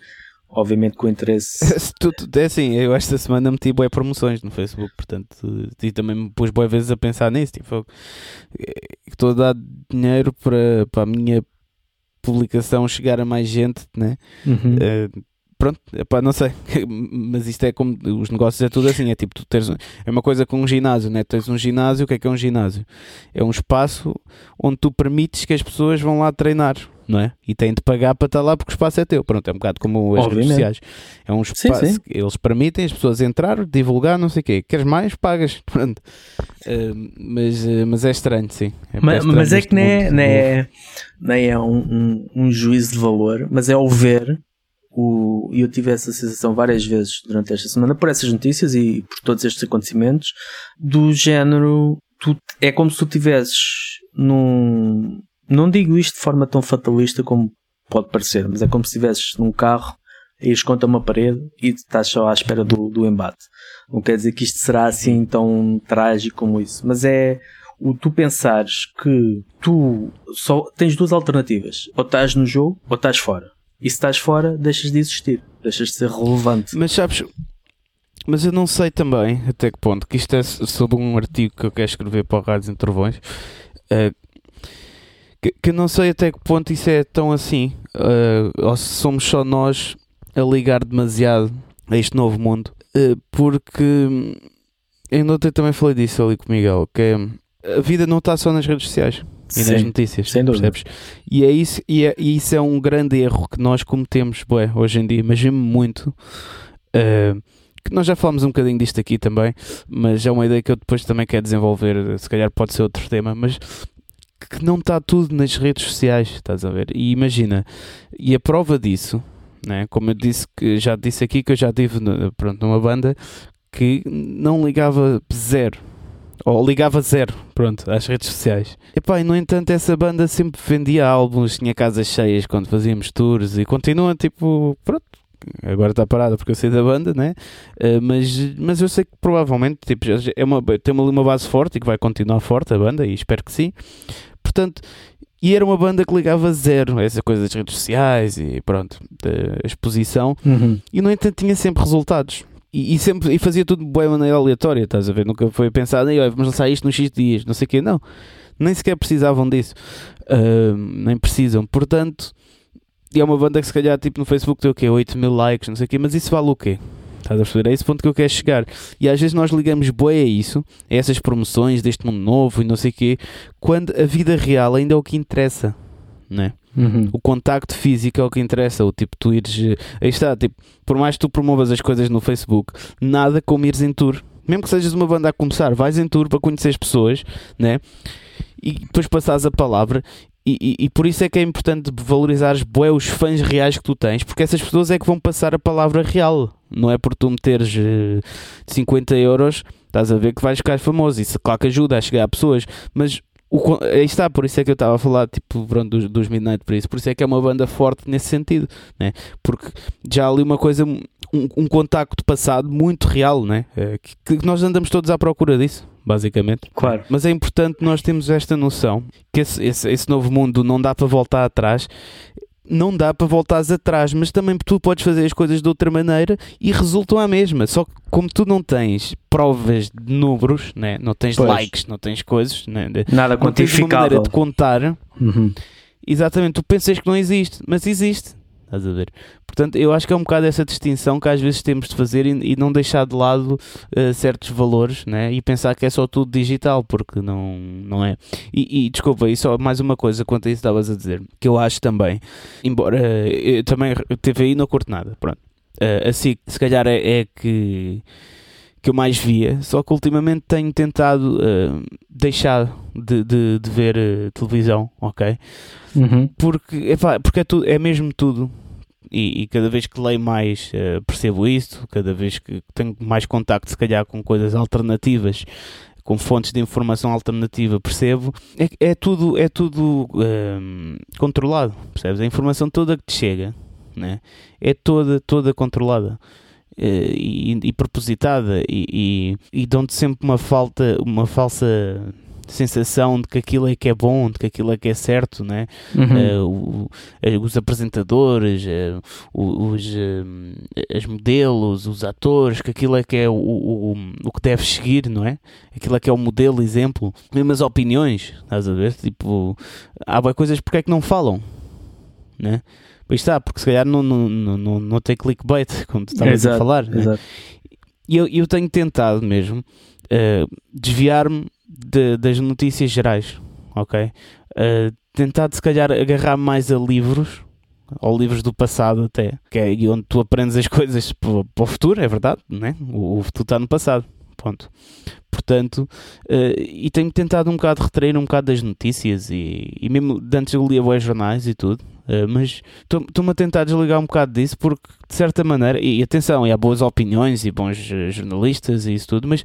obviamente, o interesse. Se tu- tu- é assim, eu esta semana meti boas promoções no Facebook, portanto, e também me pus boas vezes a pensar nisso. Tipo, eh, estou a dar dinheiro para, para a minha publicação chegar a mais gente, né? Uhum. Eh, pronto, epá, não sei, mas isto é como os negócios é tudo assim, é tipo tu teres, é uma coisa com um ginásio, né? tens um ginásio, o que é que é um ginásio? É um espaço onde tu permites que as pessoas vão lá treinar, não é? E têm de pagar para estar lá porque o espaço é teu, pronto, é um bocado como as redes Obviamente. sociais, é um espaço, sim. eles permitem as pessoas entrar, divulgar, não sei o quê, queres mais, pagas, pronto. Eh, mas, eh, mas é estranho, sim. É Mas, estranho mas é que nem é, nem é, nem é um, um, um juízo de valor, mas é o ver. O, e eu tive essa sensação várias vezes durante esta semana por essas notícias e por todos estes acontecimentos do género tu, é como se tu tivesses num não digo isto de forma tão fatalista como pode parecer, mas é como se estivesses num carro e ires contra uma parede e estás só à espera do, do embate. Não quer dizer que isto será assim tão trágico como isso, mas é o tu pensares que tu só tens duas alternativas, ou estás no jogo ou estás fora. E se estás fora, deixas de existir, deixas de ser relevante. Mas sabes, mas eu não sei também até que ponto, que isto é sobre um artigo que eu quero escrever para o Rádios Intervões, eh, que, que eu não sei até que ponto isso é tão assim, eh, ou se somos só nós a ligar demasiado a este novo mundo, eh, porque eu ontem também falei disso ali com o Miguel, que é, a vida não está só nas redes sociais e nas notícias, sem dúvida. percebes? E, é isso, e, é, e isso é um grande erro que nós cometemos bué, hoje em dia, imagino muito. eh, que nós já falamos um bocadinho disto aqui também, mas é uma ideia que eu depois também quero desenvolver. Se calhar pode ser outro tema, mas que não está tudo nas redes sociais, estás a ver? E imagina, e a prova disso, né? como eu disse que já disse aqui que eu já tive pronto, numa banda que não ligava zero ou ligava zero, pronto, às redes sociais. Epá, e no entanto essa banda sempre vendia álbuns, tinha casas cheias quando fazíamos tours e continua tipo, pronto, agora está parada porque eu sei da banda, né? Uh, mas, mas eu sei que provavelmente tipo, é uma, tem ali uma base forte e que vai continuar forte a banda e espero que sim. Portanto, e era uma banda que ligava zero a essa coisa das redes sociais e pronto, da exposição Uhum. e no entanto tinha sempre resultados. E, e sempre, e fazia tudo de boa maneira aleatória, estás a ver? Nunca foi pensado, "Ei, olha, vamos lançar isto nos X dias, não sei o quê, não. Nem sequer precisavam disso. Ah, nem precisam. Portanto, e é uma banda que se calhar tipo no Facebook tem o quê? 8 mil likes, não sei o quê, mas isso vale o quê? Estás a perceber? É esse ponto que eu quero chegar. E às vezes nós ligamos bué a isso, a essas promoções deste mundo novo e não sei o quê, quando a vida real ainda é o que interessa, não é? Uhum. o contacto físico é o que interessa. O tipo, tu ires. eh, Aí está, tipo, por mais que tu promovas as coisas no Facebook, nada como ires em tour. Mesmo que sejas uma banda a começar, vais em tour para conhecer as pessoas, né? E depois passares a palavra. E, e, e por isso é que é importante valorizares os fãs reais que tu tens, porque essas pessoas é que vão passar a palavra real. Não é por tu meteres eh, 50 euros, estás a ver que vais ficar famoso. Isso claro que ajuda a chegar a pessoas, mas o, aí está, por isso é que eu estava a falar tipo, pronto, dos, dos Midnight Breeze, por isso é que é uma banda forte nesse sentido, né? porque já há ali uma coisa, um, um contacto passado muito real, né? Eh, que, que nós andamos todos à procura disso, basicamente. Claro. Mas é importante nós termos esta noção que esse, esse, esse novo mundo não dá para voltar atrás. Não dá para voltares atrás, mas também tu podes fazer as coisas de outra maneira e resultam à mesma. Só que como tu não tens provas de números, né? não tens Pois. likes, não tens coisas, né? Nada não tens uma maneira de contar, Uhum. exatamente, tu pensas que não existe, mas existe. Estás a ver? Portanto, eu acho que é um bocado essa distinção que às vezes temos de fazer e, e não deixar de lado eh, certos valores né? e pensar que é só tudo digital, porque não, não é. E, e desculpa, e só mais uma coisa quanto a isso estavas a dizer, que eu acho também, embora eh, eu também teve aí não curto nada, pronto. Eh, assim, se calhar é, é que que eu mais via, só que ultimamente tenho tentado eh, deixar de, de, de ver eh, televisão, ok? Uhum. porque, epá, porque é, tudo, é mesmo tudo. E, e cada vez que leio mais eh, percebo isto, cada vez que tenho mais contacto, se calhar, com coisas alternativas, com fontes de informação alternativa, percebo, é, é tudo, é tudo controlado, percebes? A informação toda que te chega né? é toda, toda controlada. Uh, e, e, propositada e, e, e dão-te sempre uma falta, uma falsa sensação de que aquilo é que é bom, de que aquilo é que é certo, né? Uhum. Uh, o, os apresentadores, uh, os, uh, os modelos, os atores, que aquilo é que é o, o, o que deves seguir, não é? Aquilo é que é o modelo, exemplo. Mesmo as opiniões, estás a ver? Tipo, há coisas porque é que não falam, né? Pois está, porque se calhar não, não, não, não tem clickbait, como tu estavas a falar. Né? Exato. E eu, eu tenho tentado mesmo desviar-me de, das notícias gerais, ok? Uh, tentar, se calhar, agarrar mais a livros, ou livros do passado até, que é onde tu aprendes as coisas para, o futuro, é verdade, né? o, o futuro está no passado, ponto. Portanto, uh, e tenho tentado um bocado retrair um bocado das notícias e, e mesmo antes eu lia bons jornais e tudo, Uh, mas estou-me a tentar desligar um bocado disso porque, de certa maneira, e, atenção, e há boas opiniões e bons uh, jornalistas e isso tudo, mas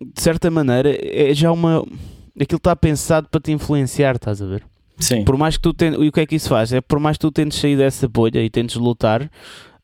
de certa maneira, é já uma. Aquilo está pensado para te influenciar, estás a ver? Sim. Por mais que tu tentes. E o que é que isso faz? É por mais que tu tentes sair dessa bolha e tentes lutar,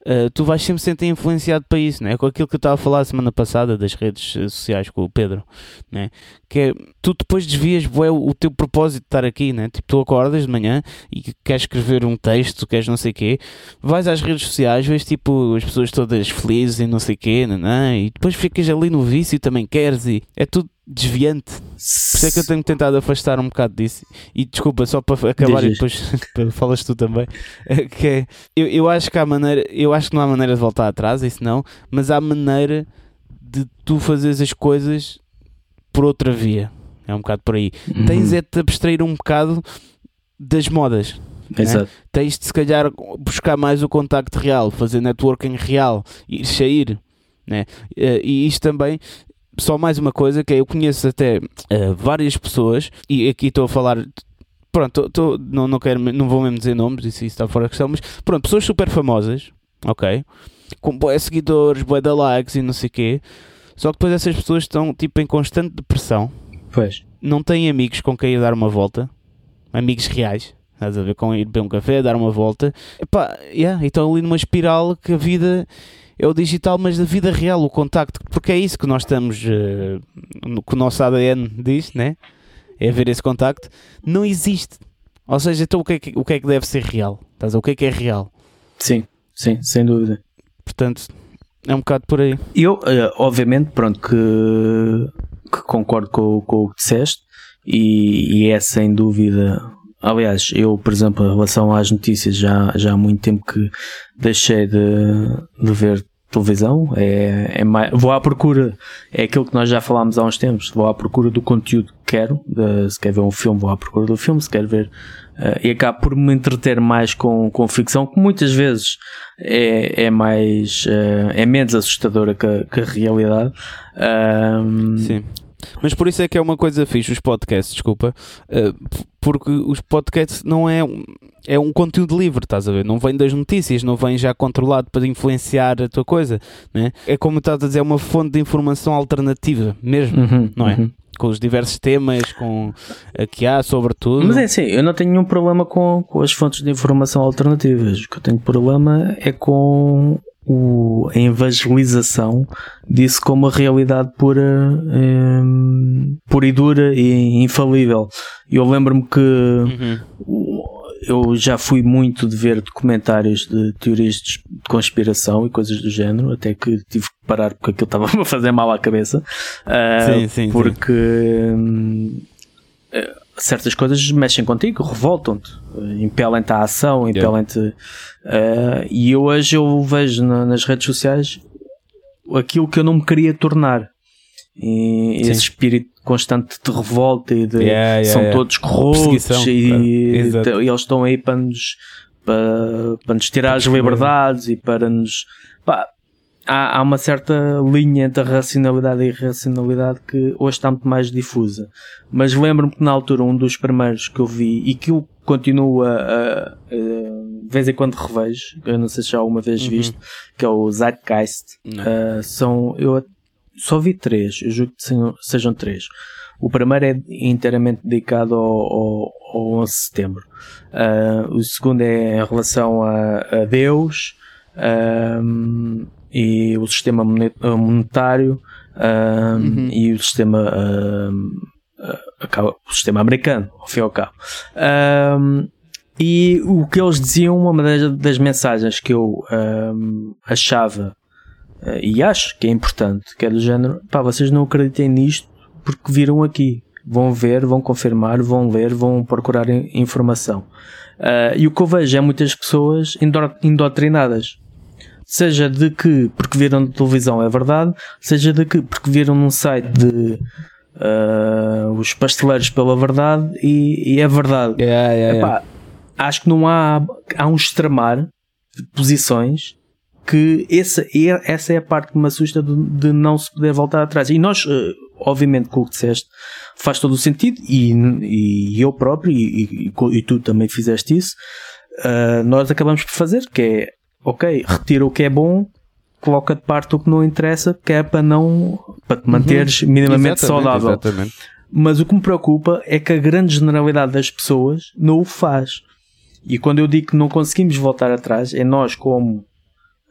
Uh, tu vais sempre sentir influenciado para isso, né? com aquilo que eu estava a falar a semana passada das redes sociais com o Pedro, né? que é, tu depois desvias bué, o teu propósito de estar aqui, né? tipo, tu acordas de manhã e queres escrever um texto, queres não sei o quê, vais às redes sociais, vês tipo as pessoas todas felizes e não sei o quê, né? e depois ficas ali no vício e também queres, e é tudo desviante. Por isso é que eu tenho tentado afastar um bocado disso. E desculpa, só para acabar Diz. e depois falas tu também. É que é, eu, eu acho que há maneira, eu acho que não há maneira de voltar atrás, isso não, mas há maneira de tu fazeres as coisas por outra via. É um bocado por aí. Uhum. Tens é de te abstrair um bocado das modas. Né? Tens de se calhar buscar mais o contacto real, fazer networking real, ir sair. Né? Eh, e isto também só mais uma coisa que é, eu conheço até uh, várias pessoas e aqui estou a falar pronto, tô, tô, não, não, quero, não vou mesmo dizer nomes, isso, isso está fora de questão, mas pronto, pessoas super famosas, ok, com boas seguidores, boas da likes e não sei o quê, só que depois essas pessoas estão tipo em constante depressão, pois. não têm amigos com quem ir dar uma volta, amigos reais, estás a ver, com ir beber um café, dar uma volta, Epá, yeah, e estão ali numa espiral que a vida é o digital, mas a vida real, o contacto, porque é isso que nós estamos, uh, que o nosso ADN diz, né? É ver esse contacto, não existe. Ou seja, então o que é que, o que, é que deve ser real? Estás o que é que é real? Sim, sim, sem dúvida. Portanto, é um bocado por aí. Eu, uh, obviamente, pronto, que, que concordo com, com, o que disseste e, e é sem dúvida Aliás, eu, por exemplo, em relação às notícias, já, já há muito tempo que deixei de, de ver televisão, é, é mais, vou à procura, é aquilo que nós já falámos há uns tempos, vou à procura do conteúdo que quero, de, se quer ver um filme, vou à procura do filme, se quer ver, uh, e acabo por me entreter mais com, com ficção, que muitas vezes é, é mais, uh, é menos assustadora que que a realidade. Sim. Mas por isso é que é uma coisa fixe os podcasts, desculpa, uh, porque os podcasts não é é um conteúdo livre, estás a ver? Não vem das notícias, não vem já controlado para influenciar a tua coisa, né? É como estás a dizer, é uma fonte de informação alternativa mesmo, uhum, não é? Uhum. Com os diversos temas com, que há, sobretudo. Mas é assim, eu não tenho nenhum problema com, com as fontes de informação alternativas. O que eu tenho problema é com o, a evangelização disso como a realidade pura, um, pura e dura e infalível. Eu lembro-me que uhum. eu já fui muito de ver documentários de teorias de conspiração e coisas do género, até que tive que parar porque aquilo estava a fazer mal à cabeça. Uh, sim, sim, porque sim. Um, certas coisas mexem contigo, revoltam-te, impelem-te à ação, impelem-te. Uh, e eu hoje eu vejo na, nas redes sociais aquilo que eu não me queria tornar. E esse espírito constante de revolta e de yeah, yeah, são yeah. todos corruptos e, e, eles estão aí para nos, para, para nos tirar as liberdades e para nos. Pá, há, há uma certa linha entre a racionalidade e a irracionalidade que hoje está muito mais difusa. Mas lembro-me que na altura um dos primeiros que eu vi e que eu continuo a, a, a de vez em quando revejo, eu não sei se já alguma vez uhum. visto, que é o Zeitgeist. Uh, são, eu só vi três, eu julgo que sejam, sejam três. O primeiro é inteiramente dedicado ao, ao, ao 11 de setembro. Uh, o segundo é em relação a, a Deus um, e o sistema monetário um, uhum. e o sistema, um, o sistema americano, ao fim e ao cabo. e o que eles diziam, uma das, das mensagens que eu achava uh, e acho que é importante, que é do género, pá, vocês não acreditem nisto porque viram aqui. Vão ver, vão confirmar, vão ler, vão procurar informação. Uh, e o que eu vejo é muitas pessoas indoctrinadas. Seja de que porque viram na televisão é verdade, seja de que porque viram num site de uh, os pasteleiros pela verdade e, e é verdade. Yeah, yeah, Epá, yeah. Acho que não há, há um extremar de posições que essa, essa é a parte que me assusta de, de não se poder voltar atrás. E nós, uh, obviamente, com o que disseste, faz todo o sentido, e, e eu próprio, e, e, e, tu também fizeste isso, uh, nós acabamos por fazer, que é, ok, retira o que é bom, coloca de parte o que não interessa, que é para não, para te uhum. manteres uhum. minimamente exatamente, saudável. Exatamente. Mas o que me preocupa é que a grande generalidade das pessoas não o faz. E quando eu digo que não conseguimos voltar atrás, é nós como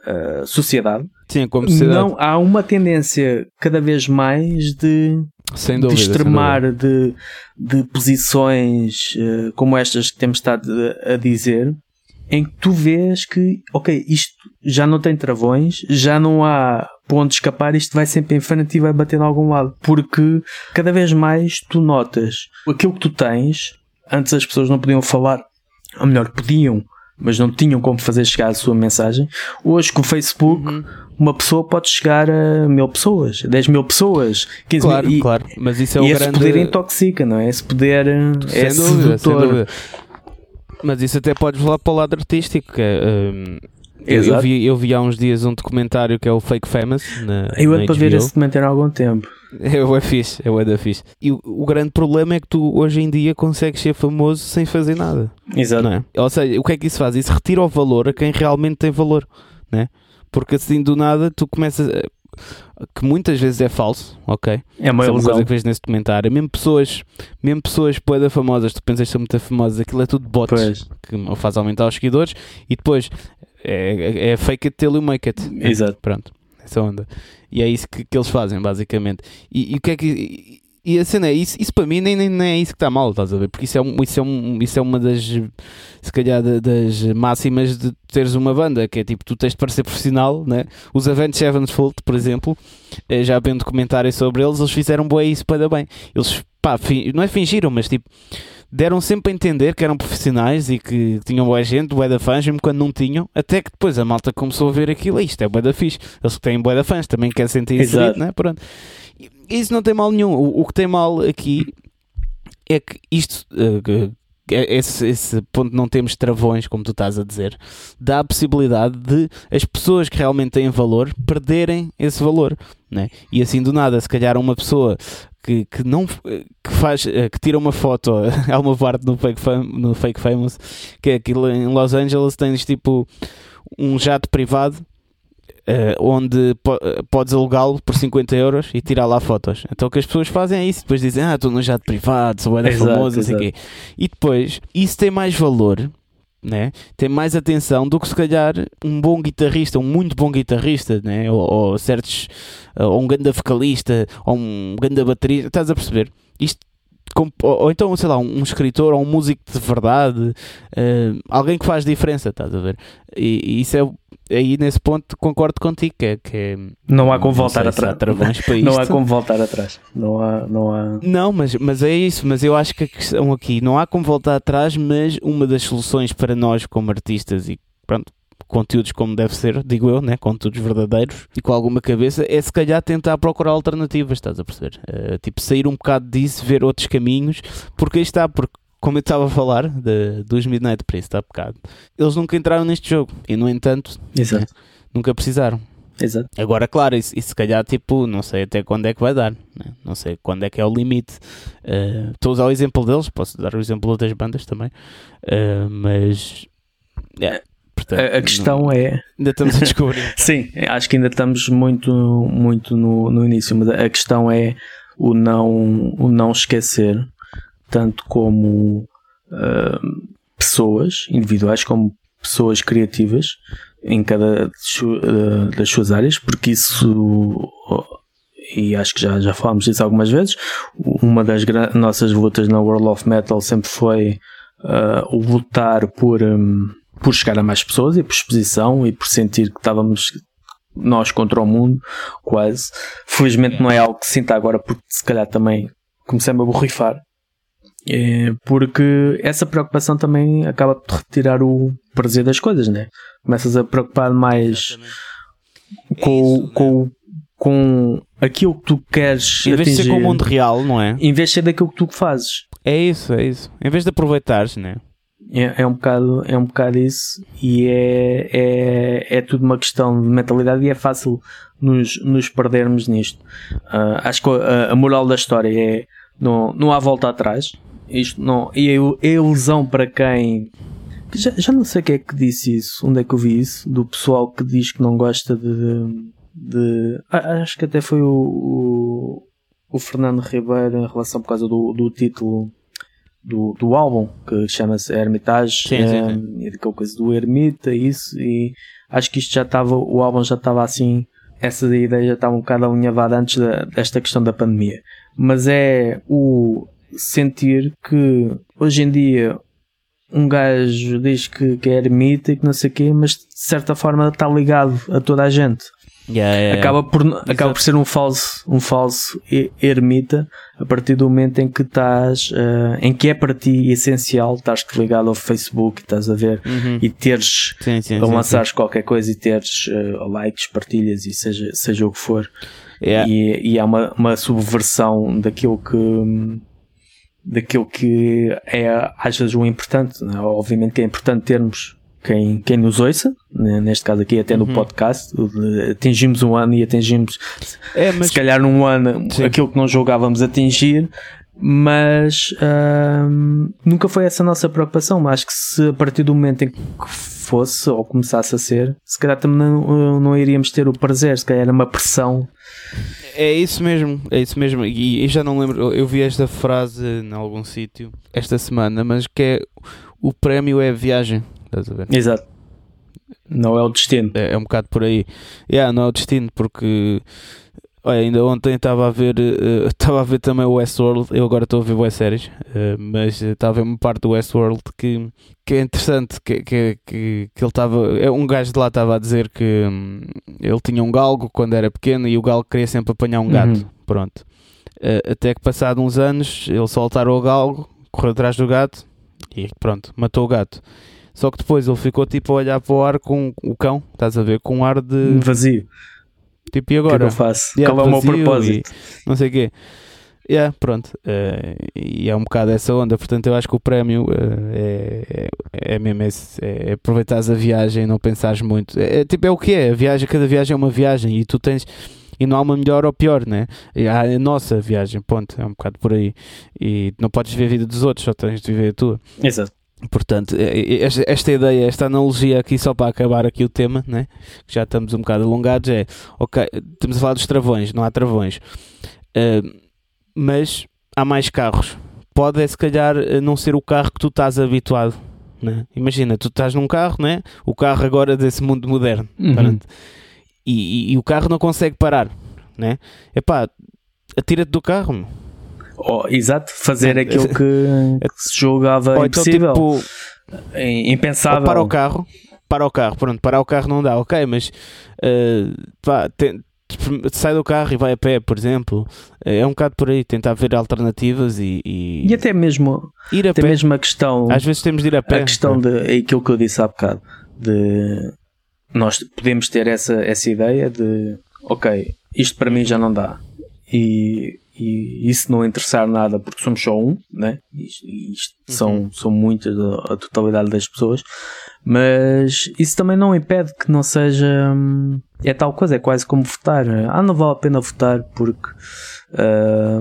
uh, sociedade, Sim, como sociedade. Não, há uma tendência cada vez mais de, dúvida, de extremar de, de posições uh, como estas que temos estado a dizer, em que tu vês que, ok, isto já não tem travões, já não há ponto de escapar, isto vai sempre em frente e vai bater em algum lado. Porque cada vez mais tu notas aquilo que tu tens, antes as pessoas não podiam falar, ou melhor, podiam, mas não tinham como fazer chegar a sua mensagem. Hoje com o Facebook, uhum. uma pessoa pode chegar a mil pessoas, 10 mil pessoas, 15 claro, mil. E, claro, mas isso é o e grande... esse poder intoxica, não é? Esse poder sem é dúvida, sedutor. Mas isso até podes levar para o lado artístico, que é, um, eu, eu, vi, eu vi há uns dias um documentário que é o Fake Famous. Na, eu ando para ver esse documentário há algum tempo. É, é fixe, é o da fixe. E o, o, grande problema é que tu hoje em dia consegues ser famoso sem fazer nada. Exato. É? Ou seja, o que é que isso faz? Isso retira o valor a quem realmente tem valor, né? Porque assim do nada tu começas. A, que muitas vezes é falso, ok? É uma, é uma coisa que vês nesse documentário. Mesmo pessoas, mesmo pessoas poeda famosas, tu pensas que são muito famosas, aquilo é tudo bots pois. que faz aumentar os seguidores e depois é, é fake it till you make it. Exato. Pronto, essa onda. E é isso que, que eles fazem, basicamente. E, e o que é que. E a cena é isso, isso para mim nem, nem, nem é isso que está mal, estás a ver? Porque isso é, um, isso, é um, isso é uma das, se calhar, das máximas de teres uma banda, que é tipo, tu tens de parecer profissional, né? Os Avenged Sevenfold, por exemplo, eh, já vi um documentário sobre eles, eles fizeram boa isso para dar bem. Eles, pá, não é fingiram, mas tipo, deram sempre a entender que eram profissionais e que tinham boa gente, boa da fãs, mesmo quando não tinham, até que depois a malta começou a ver aquilo, isto é boa da fixe, eles que têm boa da fãs também querem sentir inserido, né? Pronto. Isso não tem mal nenhum, o, o que tem mal aqui é que isto, uh, esse, esse ponto não temos travões, como tu estás a dizer, dá a possibilidade de as pessoas que realmente têm valor perderem esse valor. Né? E assim do nada, se calhar uma pessoa que, que não que faz eh, que tira uma foto há uma parte no fake, fam, no fake famous que é aquilo em Los Angeles tens tipo um jato privado Uh, onde po podes alugá-lo por 50 euros e tirar lá fotos. Então o que as pessoas fazem é isso, depois dizem, ah, estou no jato privado, sou bem famoso, assim quê. E depois, isso tem mais valor, né? tem mais atenção do que se calhar um bom guitarrista, um muito bom guitarrista, né? ou, ou certos, ou um grande vocalista, ou um grande baterista, estás a perceber? Isto ou, então, sei lá, um, escritor ou um músico de verdade, uh, alguém que faz diferença, estás a ver? E, e, isso é aí nesse ponto concordo contigo que é, que é, não há como voltar atrás. não há como voltar atrás. Não há, não há. Não, mas, mas é isso, mas eu acho que a questão aqui não há como voltar atrás, mas uma das soluções para nós como artistas e pronto, conteúdos como deve ser, digo eu, né? conteúdos verdadeiros e com alguma cabeça, é se calhar tentar procurar alternativas, estás a perceber? Uh, tipo, sair um bocado disso, ver outros caminhos, porque aí está, porque como eu estava a falar de, dos Midnight Priest há bocado, eles nunca entraram neste jogo e, no entanto, né, nunca precisaram. Exato. Agora, claro, isso, isso se calhar, tipo, não sei até quando é que vai dar, né? não sei quando é que é o limite. Uh, estou a usar o exemplo deles, posso dar o exemplo de outras bandas também, uh, mas Portanto, A, a questão não- é. Ainda estamos a descobrir. Sim, acho que ainda estamos muito, muito no, no início, mas a questão é o não, o não esquecer, tanto como ah, pessoas individuais, como pessoas criativas em cada ah, das suas áreas, porque isso, e acho que já, já falámos disso algumas vezes, uma das nossas lutas na World of Metal sempre foi o lutar por. hum, por chegar a mais pessoas e por exposição e por sentir que estávamos nós contra o mundo, quase. Felizmente não é algo que sinta agora, porque se calhar também comecei-me a borrifar. É, porque essa preocupação também acaba por retirar o prazer das coisas, né? Começas a preocupar mais com, com, com aquilo que tu queres Em vez de ser atingir, com o mundo real, não é? em vez de ser daquilo que tu fazes. É isso, é isso. Em vez de aproveitares, né? É, é um bocado, é um bocado isso e é, é, é tudo uma questão de mentalidade e é fácil nos, nos perdermos nisto. Ah, acho que a, a moral da história é não, não há volta atrás. Isto não, e a ilusão para quem já, já não sei quem é que disse isso, onde é que eu vi isso, do pessoal que diz que não gosta de, de acho que até foi o, o, o Fernando Ribeiro em relação por causa do, do título do, do álbum que chama-se Hermitage Sim, sim, eh, e daquela coisa do ermita isso e acho que isto já estava o álbum já estava assim essa ideia já estava um bocado alinhavada antes da- desta questão da pandemia. Mas é o sentir que hoje em dia um gajo diz que, que é ermita e que não sei o quê, mas de certa forma está ligado a toda a gente Yeah, yeah, acaba por acaba por ser um falso um falso ermita a partir do momento em que estás eh, em que é para ti essencial estás ligado ao Facebook e estás a ver Uhum. e teres Sim, sim, a sim, lançares qualquer coisa e teres eh, likes partilhas e seja seja o que for. Yeah. e, e há uma, uma subversão daquilo que daquilo que é às vezes o importante né? obviamente que é importante termos quem, quem nos ouça, né? neste caso aqui até no Uhum. podcast, atingimos um ano e atingimos É, mas se calhar num ano Sim. aquilo que não julgávamos atingir, mas ahm, nunca foi essa a nossa preocupação. Mas acho que se a partir do momento em que fosse ou começasse a ser, se calhar também não, não iríamos ter o prazer, se calhar era uma pressão. É isso mesmo, é isso mesmo. E, e já não lembro, eu- eu vi esta frase em algum sítio esta semana, mas que é o prémio é a viagem. Estás a ver? Exato. Não é o destino. É, é um bocado por aí. Yeah, não é o destino, porque olha, ainda ontem estava a ver eh, estava a ver também o Westworld. Eu agora estou a ver boas séries, eh, mas estava a ver uma parte do Westworld que, que é interessante. Que, que, que, que ele estava. É, um gajo de lá estava a dizer que hum, ele tinha um galgo quando era pequeno e o galgo queria sempre apanhar um gato. Uhum. Pronto. Eh, até que, passado uns anos, ele soltaram o galgo, correu atrás do gato e pronto, matou o gato. Só que depois ele ficou tipo a olhar para o ar com o cão, estás a ver? Com um ar de Vazio. tipo, e O que é que agora? eu faço? Yeah, Qual é o meu propósito? Não sei o quê. Yeah, pronto. Eh, e é um bocado essa onda. Portanto, eu acho que o prémio eh, é, é, é mesmo esse, é aproveitares a viagem e não pensares muito. É, é tipo, é o que é. A viagem, cada viagem é uma viagem e tu tens. E não há uma melhor ou pior, né? Há a nossa viagem, ponto. É um bocado por aí. E não podes viver a vida dos outros, só tens de viver a tua. Exato. Portanto, eh, eh, esta, esta ideia, esta analogia aqui, só para acabar aqui o tema, né? que já estamos um bocado alongados, é ok, estamos a falar dos travões, não há travões, Eh, mas há mais carros. Pode, é, se calhar, eh, não ser o carro que tu estás habituado. Né? Imagina, tu estás num carro, né? o carro agora desse mundo moderno, Uhum. E, e- e o carro não consegue parar. Né? Epá, atira-te do carro. Oh, exato. Fazer É, aquilo que, que se julgava Ou então, impossível. tipo, im- impensável. Para o carro, para o carro, pronto, parar o carro não dá, ok, mas eh, pá, tem- sai do carro e vai a pé, por exemplo, é um bocado por aí, tentar ver alternativas e, e E até mesmo, ir a até pé. mesmo a questão, Às vezes temos de ir a pé. a questão de é aquilo que eu disse há bocado, de nós podemos ter essa, essa ideia de ok, isto para mim já não dá. E, e isso não interessar nada porque somos só um, né? Isto, isto Uhum. são, são muitas a, a totalidade das pessoas, mas isso também não impede que não seja. hum, É tal coisa, é quase como votar. Ah, não vale a pena votar porque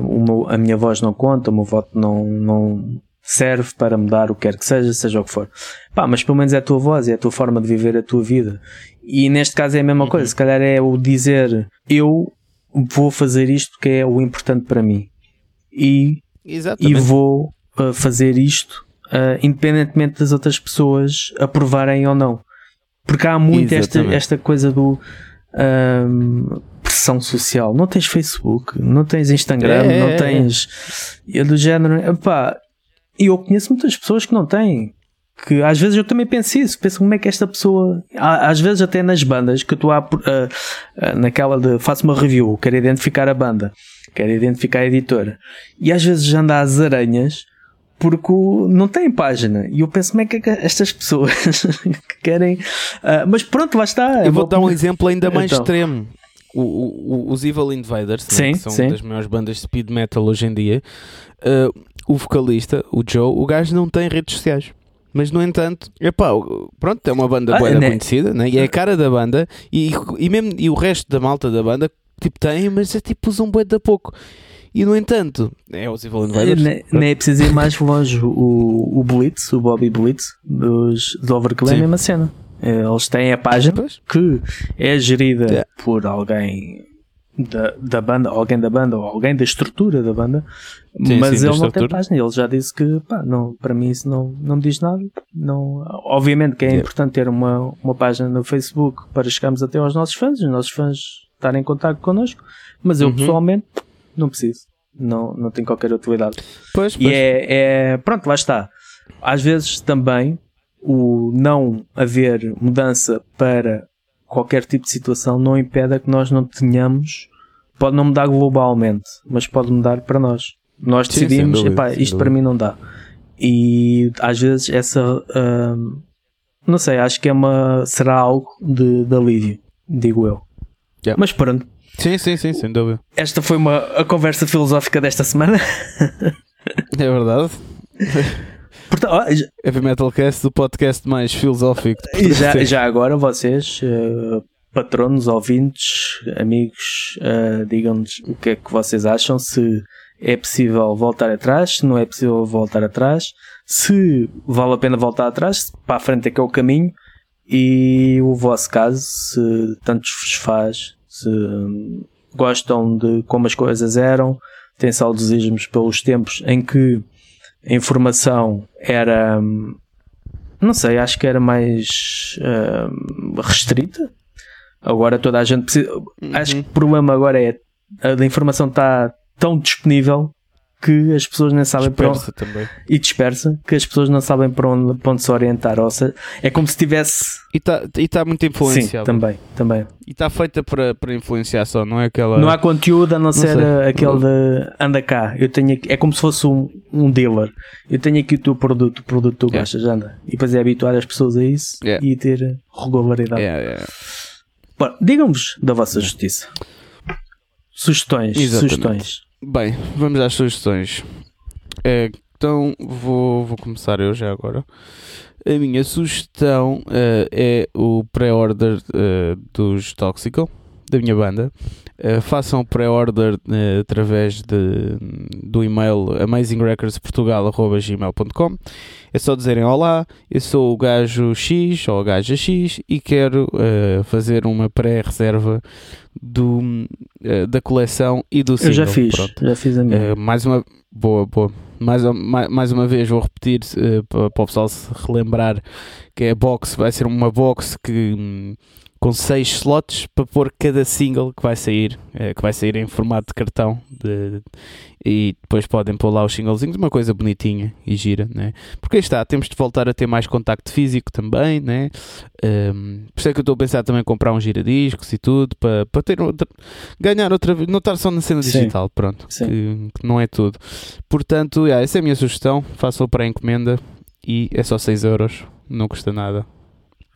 o meu- a minha voz não conta, o meu voto não, não serve para mudar o que quer que seja, seja o que for. Pá, mas pelo menos é a tua voz, é a tua forma de viver a tua vida. E neste caso é a mesma coisa, se calhar é o dizer eu vou fazer isto que é o importante para mim. E, e vou uh, fazer isto uh, independentemente das outras pessoas aprovarem ou não. Porque há muito esta, esta coisa do um, pressão social. Não tens Facebook, não tens Instagram, é, não tens. É do género. Epá, e eu conheço muitas pessoas que não têm. Que às vezes eu também penso isso, penso como é que esta pessoa, às vezes até nas bandas, que tu há uh, uh, naquela de faço uma review, quero identificar a banda, quero identificar a editora, e às vezes anda às aranhas porque não tem página. E eu penso como é que estas pessoas que querem. Uh, mas pronto, lá está. Eu vou dar um exemplo ainda mais então. extremo. O, o, os Evil Invaders, né, sim, né, que são sim. uma das maiores bandas de speed metal hoje em dia, uh, o vocalista, o Joe, o gajo não tem redes sociais. Mas no entanto, epá, pronto, é uma banda ah, boa né? conhecida, né? e é a cara da banda, e, e, mesmo, e o resto da malta da banda tipo, tem, mas é tipo usam bué da pouco. E no entanto, é os Invaders. Nem, nem é preciso ir mais longe. O, o Blitz, o Bobby Blitz, dos, do Overkill é a mesma cena. Eles têm a página que é gerida yeah. por alguém da, da banda, alguém da banda ou alguém da estrutura da banda, sim, mas sim, ele não tem página. Ele já disse que pá, não, para mim isso não, não diz nada. Não, obviamente que é importante ter uma, uma página no Facebook para chegarmos até aos nossos fãs, os nossos fãs estarem em contato connosco, mas eu uhum. pessoalmente não preciso. Não, não tem qualquer utilidade. Pois, pois. E é, é. Pronto, lá está. Às vezes também o não haver mudança para qualquer tipo de situação não impede que nós não tenhamos. Pode não mudar globalmente, mas pode mudar para nós. Nós decidimos, Sim, epá, isto para mim não dá. E às vezes essa. Uh, não sei, acho que é uma. será algo de, de alívio, digo eu. Yeah. Mas pronto, Sim, sim, sim, sem dúvida. Esta foi uma, a conversa filosófica desta semana. É verdade. Portanto, oh, Heavy Metalcast, o podcast mais filosófico. E já, já agora vocês, uh, patronos, ouvintes, amigos, uh, digam-nos o que é que vocês acham, se é possível voltar atrás, se não é possível voltar atrás, se vale a pena voltar atrás, para a frente é que é o caminho, e o vosso caso, se tanto vos faz se gostam de como as coisas eram, têm saudosismos pelos tempos em que a informação era, não sei, acho que era mais uh, restrita. Agora toda a gente precisa. Uhum. Acho que o problema agora é a informação está tão disponível que as pessoas nem sabem dispersa para onde. Também. E dispersa, que as pessoas não sabem para onde, para onde se orientar. Ou seja, é como se tivesse. E está tá muito influenciado. Sim, também, também. E está feita para, para influenciar só, não é aquela. Não há conteúdo a não, não ser sei. aquele de anda cá. Eu tenho aqui, é como se fosse um, um dealer. Eu tenho aqui o teu produto, o produto que tu yeah. gostas, anda. E depois é habituar as pessoas a isso yeah. e ter regularidade. Yeah, yeah. Bom, digam-vos da vossa justiça. Sugestões, Exatamente. sugestões. Bem, vamos às sugestões. É, então vou, vou começar eu já agora. A minha sugestão uh, é o pré-order uh, dos Toxical, da minha banda. Uh, façam pré-order através de, do e-mail amazingrecordsportugal.gmail.com É só dizerem olá, eu sou o gajo X ou a gaja X e quero fazer uma pré-reserva do, uh, da coleção e do single. Eu já fiz, Pronto. já fiz a minha. Uh, mais uma, boa, boa. Mais, mais, mais uma vez vou repetir uh, para, para o pessoal se relembrar que é a box, vai ser uma box que hum, com 6 slots para pôr cada single que vai sair, é, que vai sair em formato de cartão de, e depois podem pôr lá os singlezinhos, uma coisa bonitinha e gira, né? Porque aí está, temos de voltar a ter mais contacto físico também, né? Um, por isso é que eu estou a pensar também em comprar um giradiscos e tudo para, para ter outra, ganhar outra vez, não estar só na cena digital, Sim. pronto. Que, que, não é tudo. Portanto, yeah, essa é a minha sugestão, façam para a encomenda e é só 6 euros, não custa nada.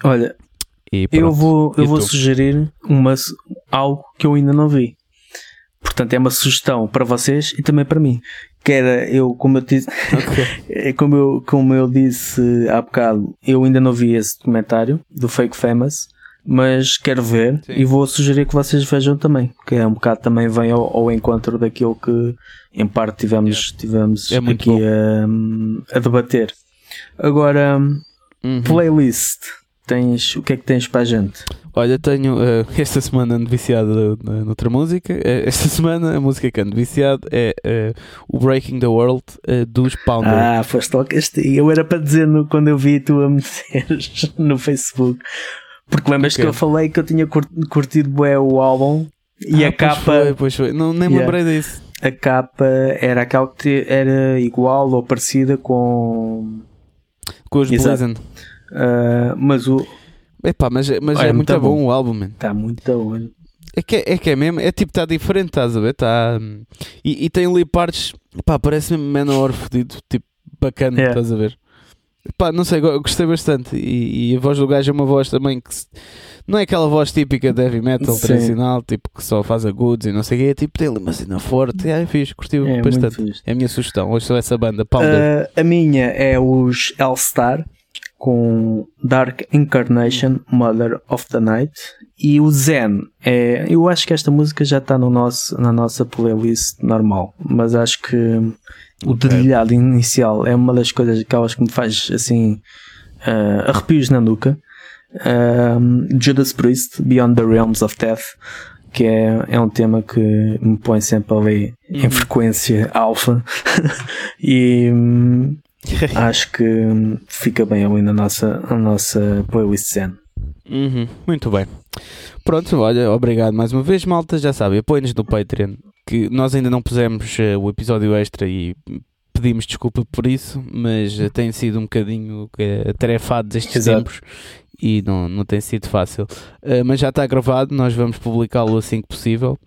Olha, eu vou, eu vou sugerir uma, algo que eu ainda não vi. Portanto, é uma sugestão para vocês e também para mim. Que era, eu, como eu disse, okay. como, eu, como eu disse há bocado, eu ainda não vi esse documentário do Fake Famous. mas quero ver Sim. e vou sugerir que vocês vejam também, que é um bocado também vem ao, ao encontro daquilo que em parte tivemos, tivemos É muito aqui a, a debater. Agora, Uhum. playlist, tens, o que é que tens para a gente? Olha, tenho eh, esta semana ando viciado noutra música. Eh, esta semana a música que ando viciado é eh, o Breaking the World dos Pounder. Ah, foste logo este. Eu era para dizer no, quando eu vi tu a meteres no Facebook. Porque lembras Ok. que eu falei que eu tinha cur- curtido bué o álbum e Ah, a pois capa, Foi, pois foi. Não, nem Yeah. lembrei disso. a capa era aquela que era igual ou parecida com. Com os. Blizzard. Ah, mas o. Epá, mas, mas Olha, é muito muito bom, bom. o álbum. Está muito hora. É que é, é que é mesmo, é tipo, está diferente, estás a ver? Tá, hum, e, e tem ali partes, pá, parece mesmo Manowar fodido, tipo, bacana, É. estás a ver? Pá, não sei, go- gostei bastante. E, e a voz do gajo é uma voz também que se- não é aquela voz típica de heavy metal Sim. tradicional, tipo, que só faz agudos e não sei o quê, é tipo, tem uma cena forte, aí fiz, curti É bastante. É a minha sugestão, hoje sou essa banda. Ah, a minha é os L-Star com Dark Incarnation, Mother of the Night. E o Zen é. Eu acho que esta música já está no nosso, na nossa playlist normal, mas acho que o dedilhado inicial é uma das coisas aquelas que me faz assim ah, arrepios na nuca. Ah, Judas Priest, Beyond the Realms of Death, que é, é um tema que me põe sempre ali em Uhum. frequência alfa e hum, acho que hum, fica bem ali na nossa, na nossa playlist Zen. Uhum, muito bem. Pronto, olha, obrigado mais uma vez, malta. Já sabem, apoiem-nos no Patreon. Que nós ainda não pusemos eh, o episódio extra e pedimos desculpa por isso, mas eh, tem sido um bocadinho eh, atarefado destes Exato. tempos e não, não tem sido fácil. Eh, mas já está gravado, nós vamos publicá-lo assim que possível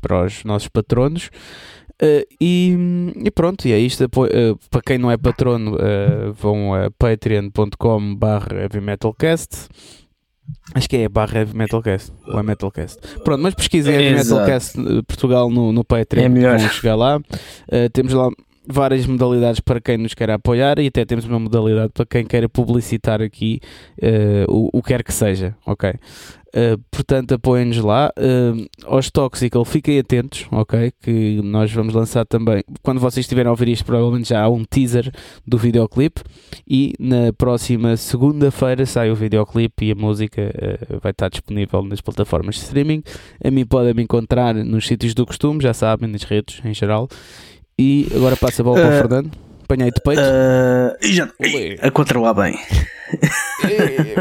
para os nossos patronos. Eh, e, e pronto, e é isto. Eh, para quem não é patrono, eh, vão a patreon.com.br heavymetalcast. Acho que é barra Heavy Metalcast ou é Metalcast. Pronto, mas pesquisem Heavy. Metalcast Portugal no, no Patreon. É melhor. Vão chegar lá. Temos lá várias modalidades para quem nos quer apoiar e até temos uma modalidade para quem queira publicitar aqui eh, o, o que quer que seja, ok? Eh, portanto, apoiem-nos lá. Eh, aos Toxical, fiquem atentos, ok? Que nós vamos lançar também. Quando vocês estiverem a ouvir isto, provavelmente já há um teaser do videoclipe. E na próxima segunda-feira sai o videoclipe e a música eh, vai estar disponível nas plataformas de streaming. A mim podem me encontrar nos sítios do costume, já sabem, nas redes em geral. E agora passa a bola para o Eh, Fernando. Apanhei de peito. Ah, e já, Olé. a controlar bem. Eh,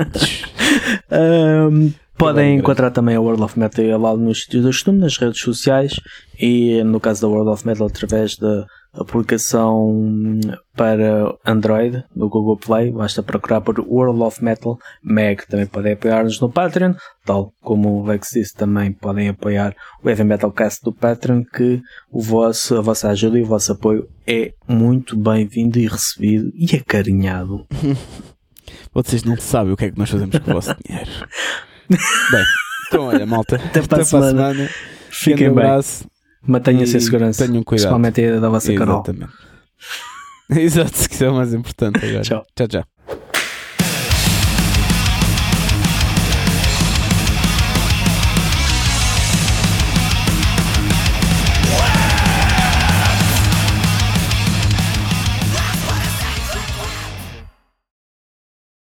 Ahm, podem encontrar também a World of Metal lá nos sítios do costume, nas redes sociais e no caso da World of Metal através da aplicação para Android do Google Play, basta procurar por World of Metal Mag. Também podem apoiar-nos no Patreon, tal como o Vex disse, também podem apoiar o Heavy Metal Cast do Patreon, que o vosso, a vossa ajuda e o vosso apoio é muito bem-vindo e recebido e acarinhado. Vocês não sabem o que é que nós fazemos com o vosso dinheiro. Bem, então olha, malta. Até para a semana. Fiquem Grande bem. abraço. Mantenham-se em segurança. tenham cuidado. Principalmente a da vossa Carol. Exatamente. Exato, que é o mais importante agora. Tchau. Tchau, tchau.